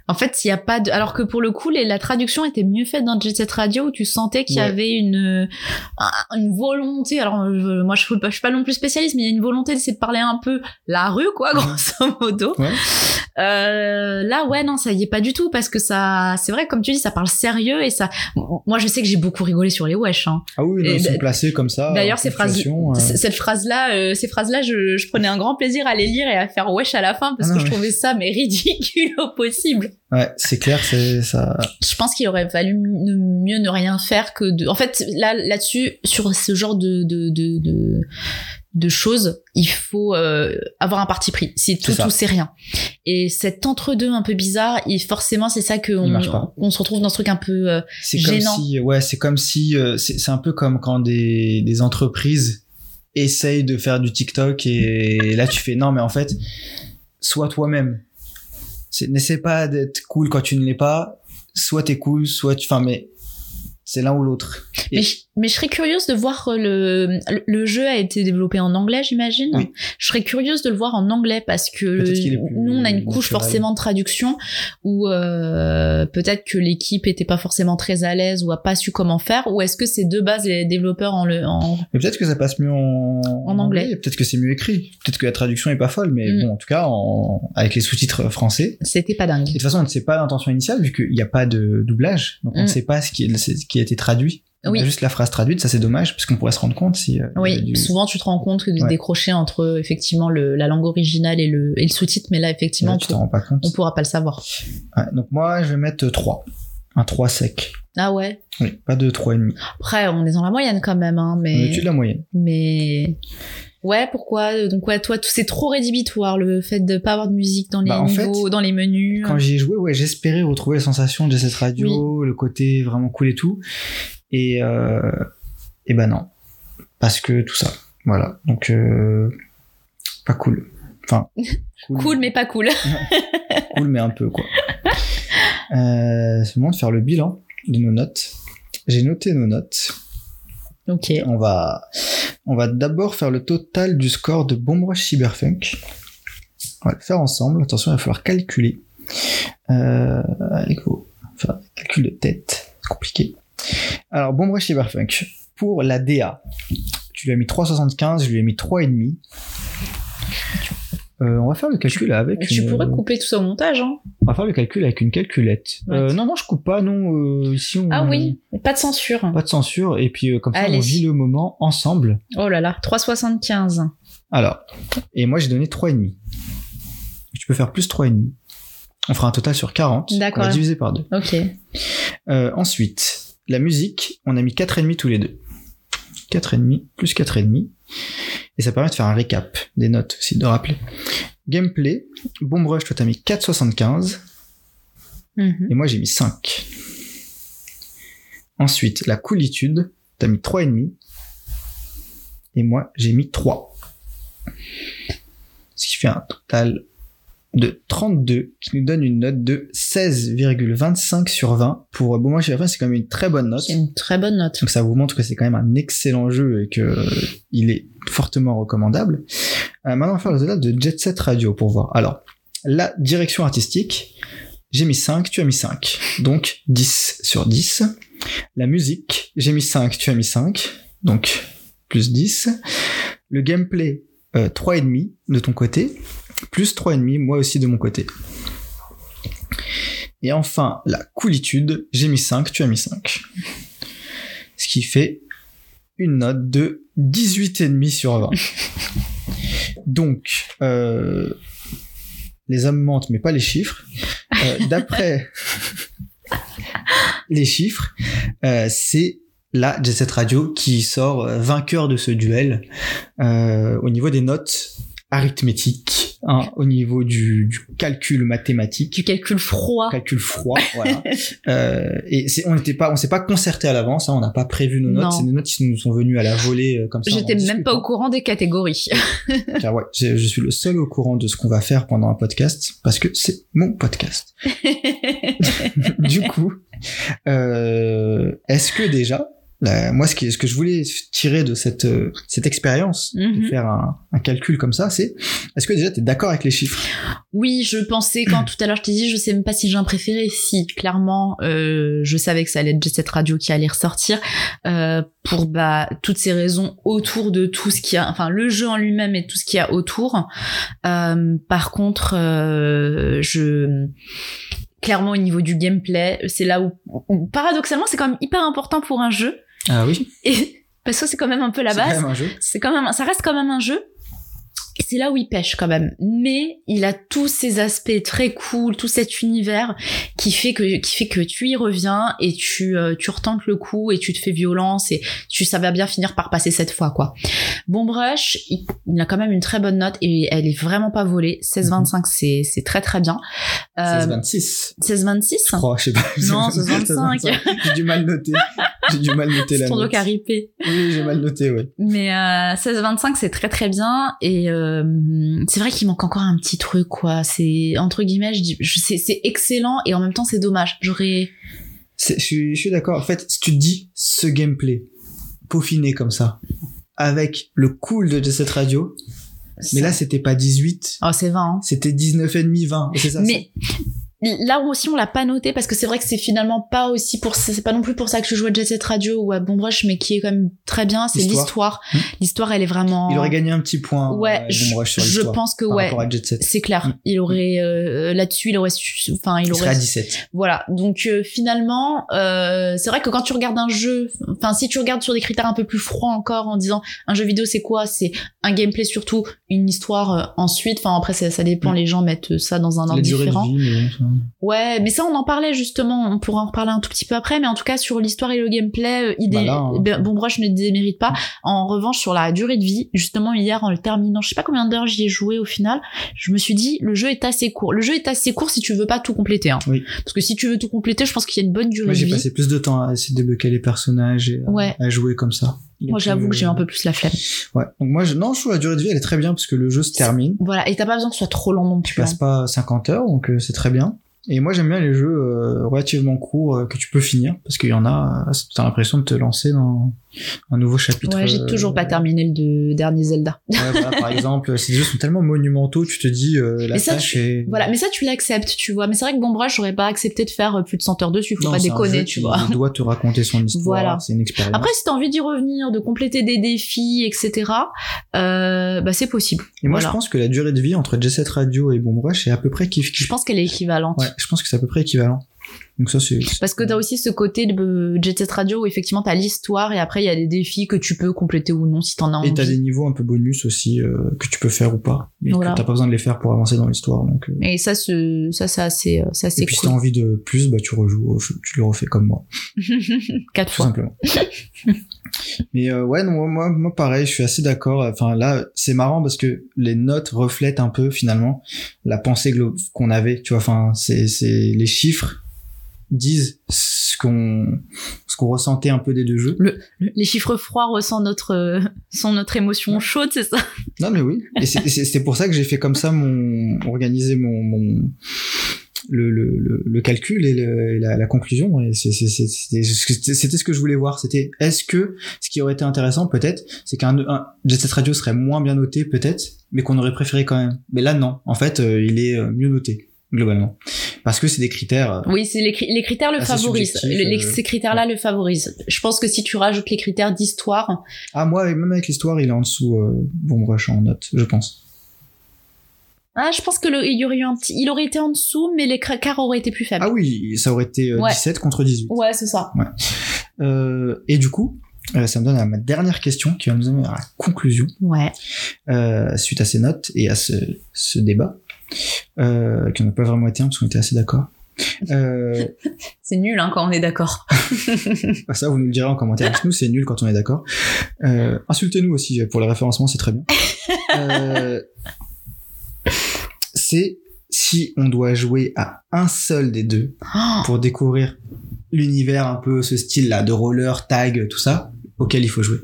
En fait, il y a pas de. Alors que pour le coup, les- la traduction était mieux faite dans Jet Set Radio où tu sentais qu'il y Ouais. avait une un- une volonté. Alors je- moi, je suis pas, je suis pas non plus spécialiste, mais il y a une volonté d'essayer de parler un peu la rue, quoi, grosso modo. Ouais. Euh, là, ouais, non, ça y est pas du tout parce que ça, c'est vrai, comme tu dis, ça parle sérieux et ça. Moi, je sais que j'ai beaucoup rigolé sur les wesh. Hein. ah oui, ils sont placés comme ça. D'ailleurs, ces phrases, euh, cette phrase-là, euh, ces phrases-là, je, je prenais un grand plaisir à les lire et à faire wesh à la fin parce Ah que non, je ouais. trouvais ça mais ridicule au possible. Ouais, c'est clair, c'est ça. je pense qu'il aurait fallu ne- mieux ne rien faire que de. En fait, là, là-dessus, sur ce genre de de de de, de choses, il faut euh, avoir un parti pris. C'est tout C'est ça. ou c'est rien. Et cet entre-deux un peu bizarre, et forcément, c'est ça que Il on, se retrouve dans ce truc un peu. euh, C'est comme si, ouais, c'est comme si, euh, c'est un peu comme quand des, des entreprises essayent de faire du TikTok et là tu fais non, mais en fait, sois toi-même. C'est- N'essaie pas d'être cool quand tu ne l'es pas. Soit t'es cool, soit tu, enfin, mais c'est l'un ou l'autre. Et- Mais, je, serais curieuse de voir euh, le, le jeu a été développé en anglais, j'imagine. Oui. Je serais curieuse de le voir en anglais parce que plus nous on a une couche forcément de traduction où euh, peut-être que l'équipe était pas forcément très à l'aise ou a pas su comment faire ou est-ce que c'est de base les développeurs en le en Mais peut-être que ça passe mieux en, En anglais. Peut-être que c'est mieux écrit. Peut-être que la traduction est pas folle, mais Mm. bon, en tout cas, en, avec les sous-titres français. c'était pas dingue. Et de toute façon, on ne sait pas l'intention initiale vu qu'il n'y a pas de doublage, donc on Mm. ne sait pas ce qui, est, ce qui a été traduit. On Oui. a juste la phrase traduite, ça c'est dommage parce qu'on pourrait se rendre compte si. euh, Oui, du- souvent tu te rends compte que de Ouais. décrocher entre effectivement le, la langue originale et le, et le sous-titre, mais là effectivement on, tu pour- rends pas compte. on pourra pas le savoir. Ouais, donc moi, je vais mettre 3. Un 3 sec. Ah ouais. Oui, pas de 3,5. Après on est dans la moyenne quand même, hein, On est mais. au-dessus de la moyenne. Mais ouais, pourquoi Donc ouais, toi, c'est trop rédhibitoire le fait de pas avoir de musique dans les Bah, niveaux, fait, dans les menus. Quand j'y ai joué, ouais, j'espérais retrouver la sensation de cette radio, le côté vraiment cool et tout. Et, euh, et ben non. Parce que tout ça. Voilà. Donc, euh, pas cool. Enfin, Cool, mais pas cool. cool, mais un peu, quoi. Euh, c'est le moment de faire le bilan de nos notes. J'ai noté nos notes. ok. On va, on va d'abord faire le total du score de Bomb Rush Cyberpunk. On va le faire ensemble. Attention, il va falloir calculer. Euh, avec vos, enfin, calcul de tête. C'est compliqué. Alors, Bomb Rush Cyberpunk. Pour la DA, tu lui as mis 3,75, je lui ai mis 3,5. Euh, on va faire le calcul avec. Mais tu une- pourrais couper tout ça au montage, hein. On va faire le calcul avec une calculette. Ouais. Euh, non, non, je coupe pas, non. euh, ici, on... Ah oui, pas de censure. Pas de censure. Et puis, euh, comme ça, Allez. on vit le moment ensemble. Oh là là, 3,75. Alors, et moi j'ai donné 3,5. Tu peux faire plus 3,5. On fera un total sur 40. D'accord. On va diviser par deux. Ok. Euh, ensuite, la musique, on a mis 4,5 tous les deux. 4,5 plus 4,5. Et ça permet de faire un récap des notes aussi, de rappeler. Gameplay, Bomb Rush, toi t'as mis 4,75 Mhm. et moi j'ai mis 5. Ensuite, la coolitude, t'as mis 3,5 et moi j'ai mis 3. Ce qui fait un total de 32 qui nous donne une note de 16,25 sur 20 pour Bon moi chez c'est quand même une très bonne note. C'est une très bonne note. Donc ça vous montre que c'est quand même un excellent jeu et que euh, il est fortement recommandable. Euh, maintenant on va faire le total de Jet Set Radio pour voir. Alors la direction artistique, j'ai mis 5, tu as mis 5. Donc 10 sur 10. La musique, j'ai mis 5, tu as mis 5. Donc plus 10. Le gameplay, euh, 3,5 de ton côté. Plus 3,5 moi aussi de mon côté. Et enfin, la coolitude, j'ai mis 5, tu as mis 5. Ce qui fait une note de 18,5 sur 20. Donc, euh, les hommes mentent, mais pas les chiffres. Euh, D'après les chiffres, euh, c'est la Jet Set Radio qui sort vainqueur de ce duel au niveau des notes arithmétiques, hein, au niveau du, du calcul mathématique Du calcul froid. calcul froid, voilà. Euh, et c'est, on n'était pas, on s'est pas concerté à l'avance, hein, on n'a pas prévu nos notes, c'est des notes qui nous sont venues à la volée euh, comme ça. J'étais même pas au courant des catégories. Car ouais, je, je suis le seul au courant de ce qu'on va faire pendant un podcast parce que c'est mon podcast. du coup, euh, est-ce que déjà, là, moi, ce, qui, ce que je voulais tirer de cette, euh, cette expérience, de Mhm. faire un, un calcul comme ça, c'est est-ce que déjà tu es d'accord avec les chiffres? Oui, je pensais quand tout à l'heure je t'ai dit, je sais même pas si j'ai un préféré. Si clairement, euh, je savais que ça allait être Jet Set Radio qui allait ressortir euh, pour bah toutes ces raisons autour de tout ce qu'il y a, enfin le jeu en lui-même et tout ce qu'il y a autour. Euh, par contre, euh, je clairement au niveau du gameplay, c'est là où, où, paradoxalement c'est quand même hyper important pour un jeu Ah oui, et parce que c'est quand même un peu la c'est quand base même un jeu. c'est quand même, ça reste quand même un jeu. Et c'est là où il pêche quand même. Mais il a tous ces aspects très cool, tout cet univers qui fait que, qui fait que tu y reviens et tu, euh, tu retentes le coup et tu te fais violence et tu, ça va bien finir par passer cette fois, quoi. Bon Brush, il, il a quand même une très bonne note et elle est vraiment pas volée. 16-25, c'est, c'est très très bien. Euh, 16-26. 16-26? Je crois, je sais pas. Non, 65. J'ai du mal noté. J'ai du mal noté la ton note. ripé. Oui, j'ai mal noté, ouais. Mais euh, 16-25, c'est très très bien. Et euh, c'est vrai qu'il manque encore un petit truc, quoi. C'est, entre guillemets, je dis, je sais, c'est excellent et en même temps, c'est dommage. J'aurais... C'est- Je suis, je suis d'accord. En fait, si tu te dis ce gameplay peaufiné comme ça, avec le cool de Jet Set Radio, mais là, c'était pas 18, Oh, c'est 20. hein. c'était 19,5, 20. Et c'est ça. Mais là aussi, on l'a pas noté parce que c'est vrai que c'est finalement pas aussi pour c'est pas non plus pour ça que je joue à Jet Set Radio ou à Bon Brush, mais qui est quand même très bien. C'est L'histoire. l'histoire. Hmm. L'histoire, elle est vraiment. Il aurait gagné un petit point. Ouais, euh, je, Boom Rush sur je pense que ouais. C'est clair. Hmm. Il aurait euh, là-dessus, il aurait, su- enfin, il Il aurait à 17. Voilà, donc euh, finalement, euh, c'est vrai que quand tu regardes un jeu, enfin si tu regardes sur des critères un peu plus froids encore, en disant un jeu vidéo c'est quoi? C'est un gameplay surtout, une histoire euh, ensuite. Enfin après ça, ça dépend, Mm. les gens mettent ça dans un ordre différent. vie, mais Ouais, mais ça on en parlait justement, on pourra en reparler un tout petit peu après, mais en tout cas sur l'histoire et le gameplay, euh, idée, Bah hein. ben, Bon Brush ne démérite pas. En revanche sur la durée de vie, justement hier en le terminant, je sais pas combien d'heures j'y ai joué au final, je me suis dit le jeu est assez court. Le jeu est assez court si tu veux pas tout compléter. Hein. Oui. Parce que si tu veux tout compléter, je pense qu'il y a une bonne durée Moi, de j'ai vie. passé plus de temps à essayer de débloquer les personnages et à jouer comme ça. Moi, j'avoue euh, que j'ai un peu plus la flemme. Ouais. Donc moi, je, non, je trouve la durée de vie, elle est très bien parce que le jeu se termine. Voilà, et t'as pas besoin que ce soit trop long non Tu plus. passes hein. pas 50 heures, donc euh, c'est très bien. Et moi, j'aime bien les jeux euh, relativement courts euh, que tu peux finir parce qu'il y en a, euh, t'as l'impression de te lancer dans un nouveau chapitre. Ouais, j'ai euh, toujours pas terminé le de- dernier Zelda. Ouais, voilà, par exemple, ces jeux sont tellement monumentaux, tu te dis euh, la Mais ça, tâche tu- est. Voilà, mais ça tu l'acceptes, tu vois. Mais c'est vrai que Bon Brush, j'aurais pas accepté de faire euh, plus de 100 heures dessus, faut Non, pas déconner, tu vois. doit te raconter son histoire. Voilà. C'est une expérience. Après, si t'as envie d'y revenir, de compléter des défis, etc., euh, bah c'est possible. et moi, voilà. je pense que la durée de vie entre Jet Set Radio et Boom Rush est à peu près kiff Je pense qu'elle est équivalente. Ouais, je pense que c'est à peu près équivalent. Donc ça, c'est. Parce que t'as aussi ce côté de euh, Jet Set Radio où effectivement t'as l'histoire et après il y a des défis que tu peux compléter ou non si t'en as envie. Et t'as des niveaux un peu bonus aussi euh, que tu peux faire ou pas, mais Voilà. que t'as pas besoin de les faire pour avancer dans l'histoire. Donc, euh, Et ça, ce- ça, c'est assez, euh, c'est assez et puis si cool. t'as envie de plus, bah tu rejoues, tu le refais comme moi, Quatre tout fois. simplement. mais euh, ouais, non, moi, moi, pareil, je suis assez d'accord. Enfin là, c'est marrant parce que les notes reflètent un peu finalement la pensée qu'on avait. Tu vois, enfin, c'est c'est les chiffres disent ce qu'on ce qu'on ressentait un peu des deux jeux. Le- les chiffres froids ressentent notre, euh, sont notre émotion chaude, c'est ça? Non mais oui. Et c'est- c'est c'est pour ça que j'ai fait comme ça mon organiser mon, mon le, le, calcul et, le- et la, la conclusion. Et c'était ce que je voulais voir. C'était est-ce que ce qui aurait été intéressant peut-être, c'est qu'un un Jet Set Radio serait moins bien noté peut-être, mais qu'on aurait préféré quand même. Mais là non. En fait, euh, il est euh, mieux noté globalement Parce que c'est des critères. euh, Oui, c'est les, cri- les critères le favorisent. subjectif, Le- les- ces critères-là le favorisent. Je pense que si tu rajoutes les critères d'histoire, Ah, moi, même avec l'histoire, il est en dessous euh, Bon Rush en note, je pense. Ah, je pense que le- il y aurait eu un petit, il aurait été en dessous, mais les critères auraient été plus faibles. Ah oui, ça aurait été euh, Ouais. 17 contre 18. Ouais, c'est ça. Euh, et du coup, euh, ça me donne à ma dernière question qui va nous amener à la conclusion Ouais. euh, suite à ces notes et à ce, ce débat, euh, qui n'a pas vraiment été un parce qu'on était assez d'accord. Euh, C'est nul, hein, quand on est d'accord. bah ça, vous nous le direz en commentaire. Que nous, c'est nul quand on est d'accord. Euh, Insultez-nous aussi pour le référencement, c'est très bien. C'est si on doit jouer à un seul des deux Oh, pour découvrir l'univers un peu ce style là de roller, tag, tout ça, auquel il faut jouer.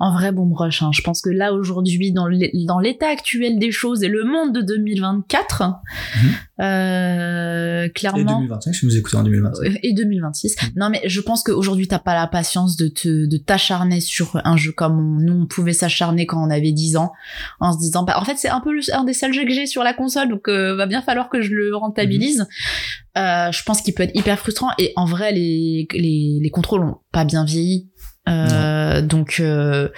En vrai, bon rush. Hein. Je pense que là aujourd'hui, dans l'é- dans l'état actuel des choses et le monde de 2024, euh, Et clairement. 2025, si vous écoutez en 2025. et 2026. Non, mais je pense qu'aujourd'hui, t'as pas la patience de te, de t'acharner sur un jeu comme on- nous, on pouvait s'acharner quand on avait 10 ans, en se disant, bah, en fait, c'est un peu le- un des seuls jeux que j'ai sur la console, donc, euh, va bien falloir que je le rentabilise. Euh, je pense qu'il peut être hyper frustrant, et en vrai, les, les, les contrôles ont pas bien vieilli. Euh, donc, euh,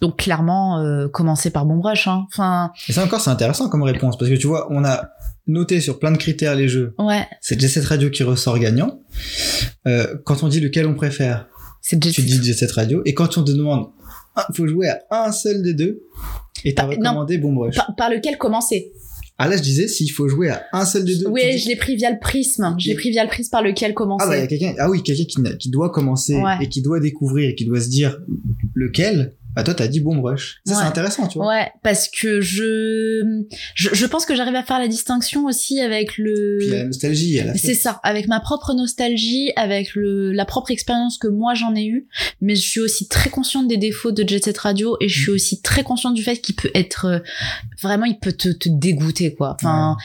donc clairement, euh, commencer par Bomb Rush, hein. Enfin, Et ça encore, c'est intéressant comme réponse parce que tu vois, on a noté sur plein de critères les jeux. ouais, C'est Jet Set Radio qui ressort gagnant. Quand on dit lequel on préfère, c'est tu dis Jet Set Radio. Et quand on te demande, il faut jouer à un seul des deux, et t'as Bah, non. recommandé Bomb Rush. Par, par lequel commencer? Ah là, je disais, s'il faut jouer à un seul des deux. Oui, dis- je l'ai pris via le prisme. Je l'ai pris via le prisme par lequel commencer. Ah bah, il y a quelqu'un, ah oui, quelqu'un qui, qui doit commencer Ouais. et qui doit découvrir et qui doit se dire lequel. Bah toi, t'as dit Bomb Rush. Ça, Ouais. c'est intéressant, tu vois. Ouais, parce que je, je, je pense que j'arrive à faire la distinction aussi avec le. Puis la nostalgie, elle a C'est ça, avec ma propre nostalgie, avec le, la propre expérience que moi j'en ai eue, mais je suis aussi très consciente des défauts de Jet Set Radio et je suis aussi très consciente du fait qu'il peut être euh, vraiment, il peut te, te dégoûter quoi. Enfin,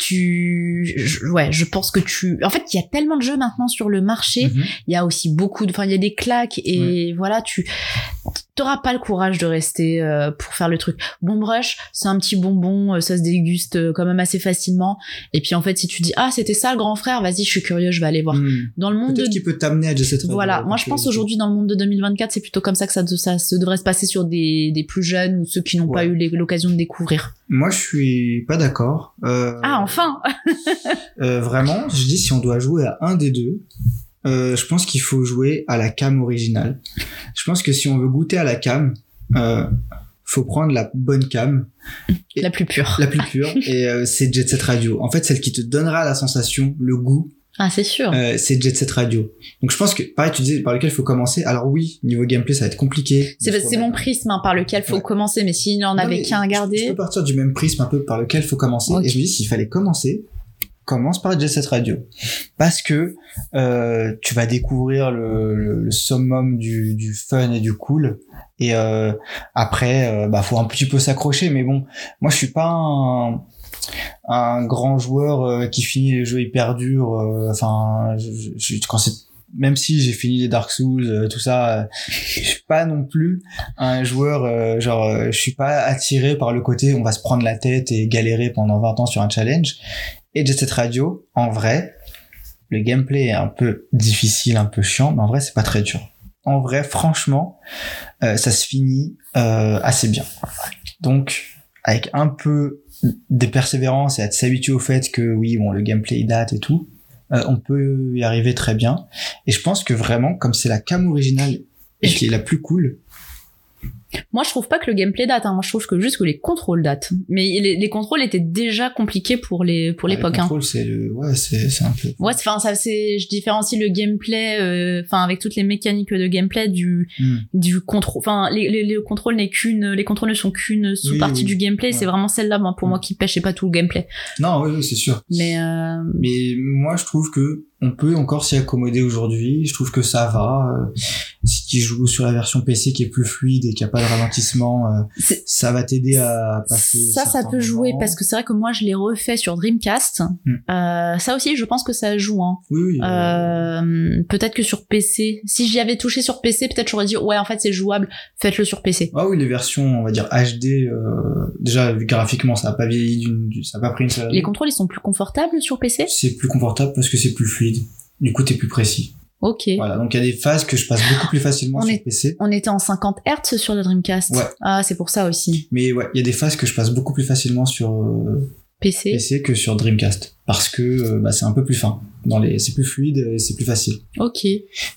tu, je- ouais, je pense que tu, en fait, il y a tellement de jeux maintenant sur le marché, Mhm. il y a aussi beaucoup de, enfin, il y a des claques et voilà, tu t'auras pas le courage de rester euh, pour faire le truc. Bomb Rush, c'est un petit bonbon, euh, ça se déguste euh, quand même assez facilement. Et puis en fait, si tu dis ah c'était ça le grand frère, vas-y, je suis curieux, je vais aller voir. Hmm. Dans le monde de Peut-être qu'il peut t'amener à Radio. voilà, donc, moi je pense aujourd'hui dans le monde de 2024, c'est plutôt comme ça que ça, ça se devrait se passer sur des, des plus jeunes ou ceux qui n'ont pas eu l'occasion de découvrir. Moi, je suis pas d'accord. Euh, Ah enfin euh, vraiment, je dis si on doit jouer à un des deux, euh, je pense qu'il faut jouer à la cam originale. Je pense que si on veut goûter à la cam, euh, faut prendre la bonne cam, La plus pure. la plus pure, et euh, c'est Jet Set Radio. En fait, celle qui te donnera la sensation, le goût, Ah c'est sûr. euh, c'est Jet Set Radio. Donc je pense que, pareil, tu disais par lequel il faut commencer. Alors oui, niveau gameplay, ça va être compliqué. C'est mon prisme hein, par lequel faut Ouais. commencer, mais s'il n'en Non, avait qu'un à je- Je garder. peux partir du même prisme un peu par lequel faut commencer. Et je me dis, s'il fallait commencer, commence par Jet Set Radio. Parce que euh, tu vas découvrir le, le, le summum du, du fun et du cool. Et euh, après, euh, bah, faut un petit peu s'accrocher. Mais bon, moi, je suis pas un, un grand joueur euh, qui finit les jeux hyper durs. euh, Enfin, quand c'est même si j'ai fini les Dark Souls, euh, tout ça, euh, je suis pas non plus un joueur genre je suis pas attiré par le côté on va se prendre la tête et galérer pendant 20 ans sur un challenge et Jet Set Radio en vrai le gameplay est un peu difficile un peu chiant mais en vrai c'est pas très dur en vrai franchement ça se finit assez bien donc avec un peu de persévérance et à s'habituer au fait que oui bon le gameplay date et tout euh, on peut y arriver très bien. Et je pense que vraiment comme c'est la cam originale et qui est la plus cool Moi, je trouve pas que le gameplay date. Hein. Moi, je trouve que juste que les contrôles datent. Mais les, les contrôles étaient déjà compliqués pour les pour Ah, l'époque. Le Hein. contrôle, c'est le, ouais, c'est, c'est un peu. Ouais, enfin, ça, c'est, je différencie le gameplay, euh, enfin, avec toutes les mécaniques de gameplay du, Hmm. du contrôle. Enfin, les, les, le contrôle n'est qu'une, les contrôles ne sont qu'une sous-partie oui. du gameplay. Ouais. C'est vraiment celle-là, moi, pour Mm. moi, qui pêche et pas tout le gameplay. Non, oui, oui, c'est sûr. Mais, euh, Mais moi, je trouve que on peut encore s'y accommoder aujourd'hui. Je trouve que ça va. Euh, si tu joues sur la version PC qui est plus fluide et qui a pas de ralentissement. euh, ça va t'aider à passer. Ça, ça peut jouer parce que c'est vrai que moi je l'ai refait sur Dreamcast. Mm. Euh, ça aussi, je pense que ça joue. Hein. Oui, oui. euh, peut-être que sur PC, si j'y avais touché sur PC, peut-être j'aurais dit ouais en fait c'est jouable, faites-le sur PC. Ah oui, les versions, on va dire HD, euh, déjà graphiquement, ça a pas vieilli, ça a pas pris une. Les contrôles ils sont plus confortables sur PC C'est plus confortable parce que c'est plus fluide. Du coup, t'es plus précis. Ok. Voilà. Donc, il y a des phases que je passe beaucoup plus facilement On sur est- PC. On était en 50 Hz sur le Dreamcast. Ouais. Ah c'est pour ça aussi. Mais ouais, il y a des phases que je passe beaucoup plus facilement sur euh, PC. PC que sur Dreamcast. Parce que euh, bah, c'est un peu plus fin. Dans les... C'est plus fluide et c'est plus facile. Ok.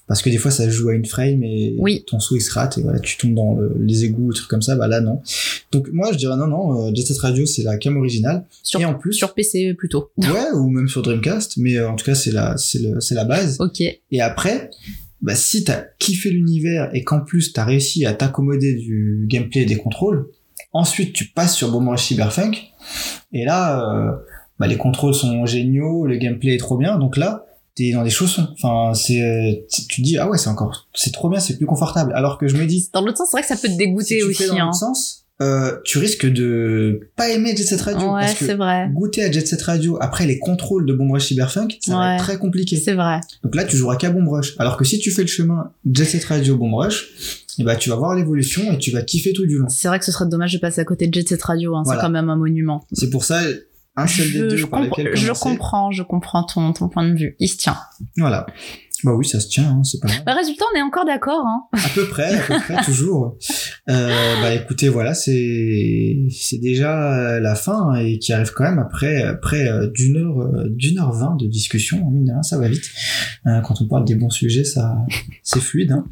Parce que des fois, ça joue à une frame et Oui. ton sou il se rate et voilà, tu tombes dans le- les égouts, des trucs comme ça. Bah là, non. Donc, moi, je dirais non, non, euh, Jet Set Radio, c'est la cam originale. Sur, Et en plus, sur PC plutôt. ouais, ou même sur Dreamcast. Mais euh, en tout cas, c'est la, c'est c'est la base. Ok. Et après, bah, si t'as kiffé l'univers et qu'en plus t'as réussi à t'accommoder du gameplay et des contrôles, ensuite tu passes sur Boomerang Cyberpunk, et là, euh, bah, les contrôles sont géniaux, le gameplay est trop bien, donc là, t'es dans des chaussons. Enfin, c'est, tu tu dis, ah ouais, c'est encore, c'est trop bien, c'est plus confortable. Alors que je me dis, Dans l'autre sens, c'est vrai que ça peut te si dégoûter tu aussi. fais dans hein. l'autre sens, euh, tu risques de pas aimer Jet Set Radio, Ouais, parce que vrai. goûter à Jet Set Radio après les contrôles de Boomerang Cyberpunk, ça va être très compliqué. C'est vrai. Donc là, tu joueras qu'à Bomb Rush. Alors que si tu fais le chemin Jet Set Radio Bomb Rush, et bah, tu vas voir l'évolution et tu vas kiffer tout du long. C'est vrai que ce serait dommage de passer à côté de Jet Set Radio. Hein. Voilà. C'est quand même un monument. C'est pour ça, un seul des deux je par lesquels je commencer. comprends, je comprends ton, ton point de vue. Il se tient. Voilà. Bah oui, ça se tient, hein, c'est pas mal. Bah, résultat, on est encore d'accord. Hein. À peu près, à peu près, toujours. Euh, bah écoutez, voilà, c'est c'est déjà euh, la fin hein, et qui arrive quand même après après euh, d'une heure euh, d'une heure vingt de discussion. Mine de rien, ça va vite. Euh, quand on parle des bons sujets, ça c'est fluide. Hein.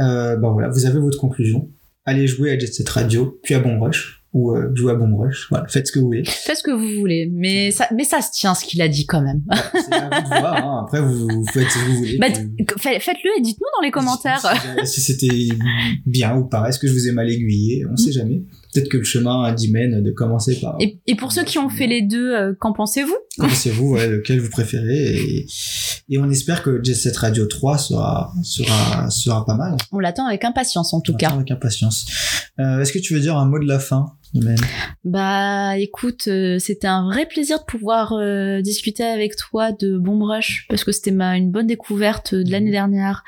Euh, bah voilà, vous avez votre conclusion. Allez jouer à Jet Set Radio, puis à Bomb Rush ou euh, jouer à Bomb Rush. Voilà, faites ce que vous voulez. Faites ce que vous voulez. Mais ça, mais ça se tient ce qu'il a dit quand même. C'est à vous de voir. Hein. Après, vous, vous faites ce que vous voulez. Bah, Puis- Faites-le et dites-nous dans les commentaires. Si, c'était bien ou pas, est-ce que je vous ai mal aiguillé? On sait jamais. Peut-être que le chemin dit mène de commencer par. Et, et pour ceux qui ont fait les deux, euh, qu'en pensez-vous? Connaissez-vous ouais, lequel vous préférez? Et, et on espère que Jet Set Radio 3 sera sera sera pas mal. On l'attend avec impatience en tout On cas. Avec impatience. Euh, est-ce que tu veux dire un mot de la fin, Bah écoute, euh, c'était un vrai plaisir de pouvoir euh, discuter avec toi de Bomb Rush parce que c'était ma une bonne découverte de l'année dernière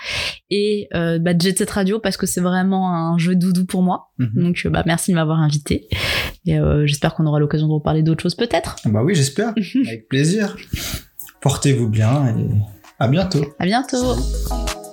et euh, bah, de Jet Set Radio parce que c'est vraiment un jeu doudou pour moi. Mhm. Donc euh, bah merci de m'avoir invité et euh, j'espère qu'on aura l'occasion de reparler d'autres choses peut-être. Bah oui, j'espère. Avec plaisir. Portez-vous bien et à bientôt. À bientôt. Salut.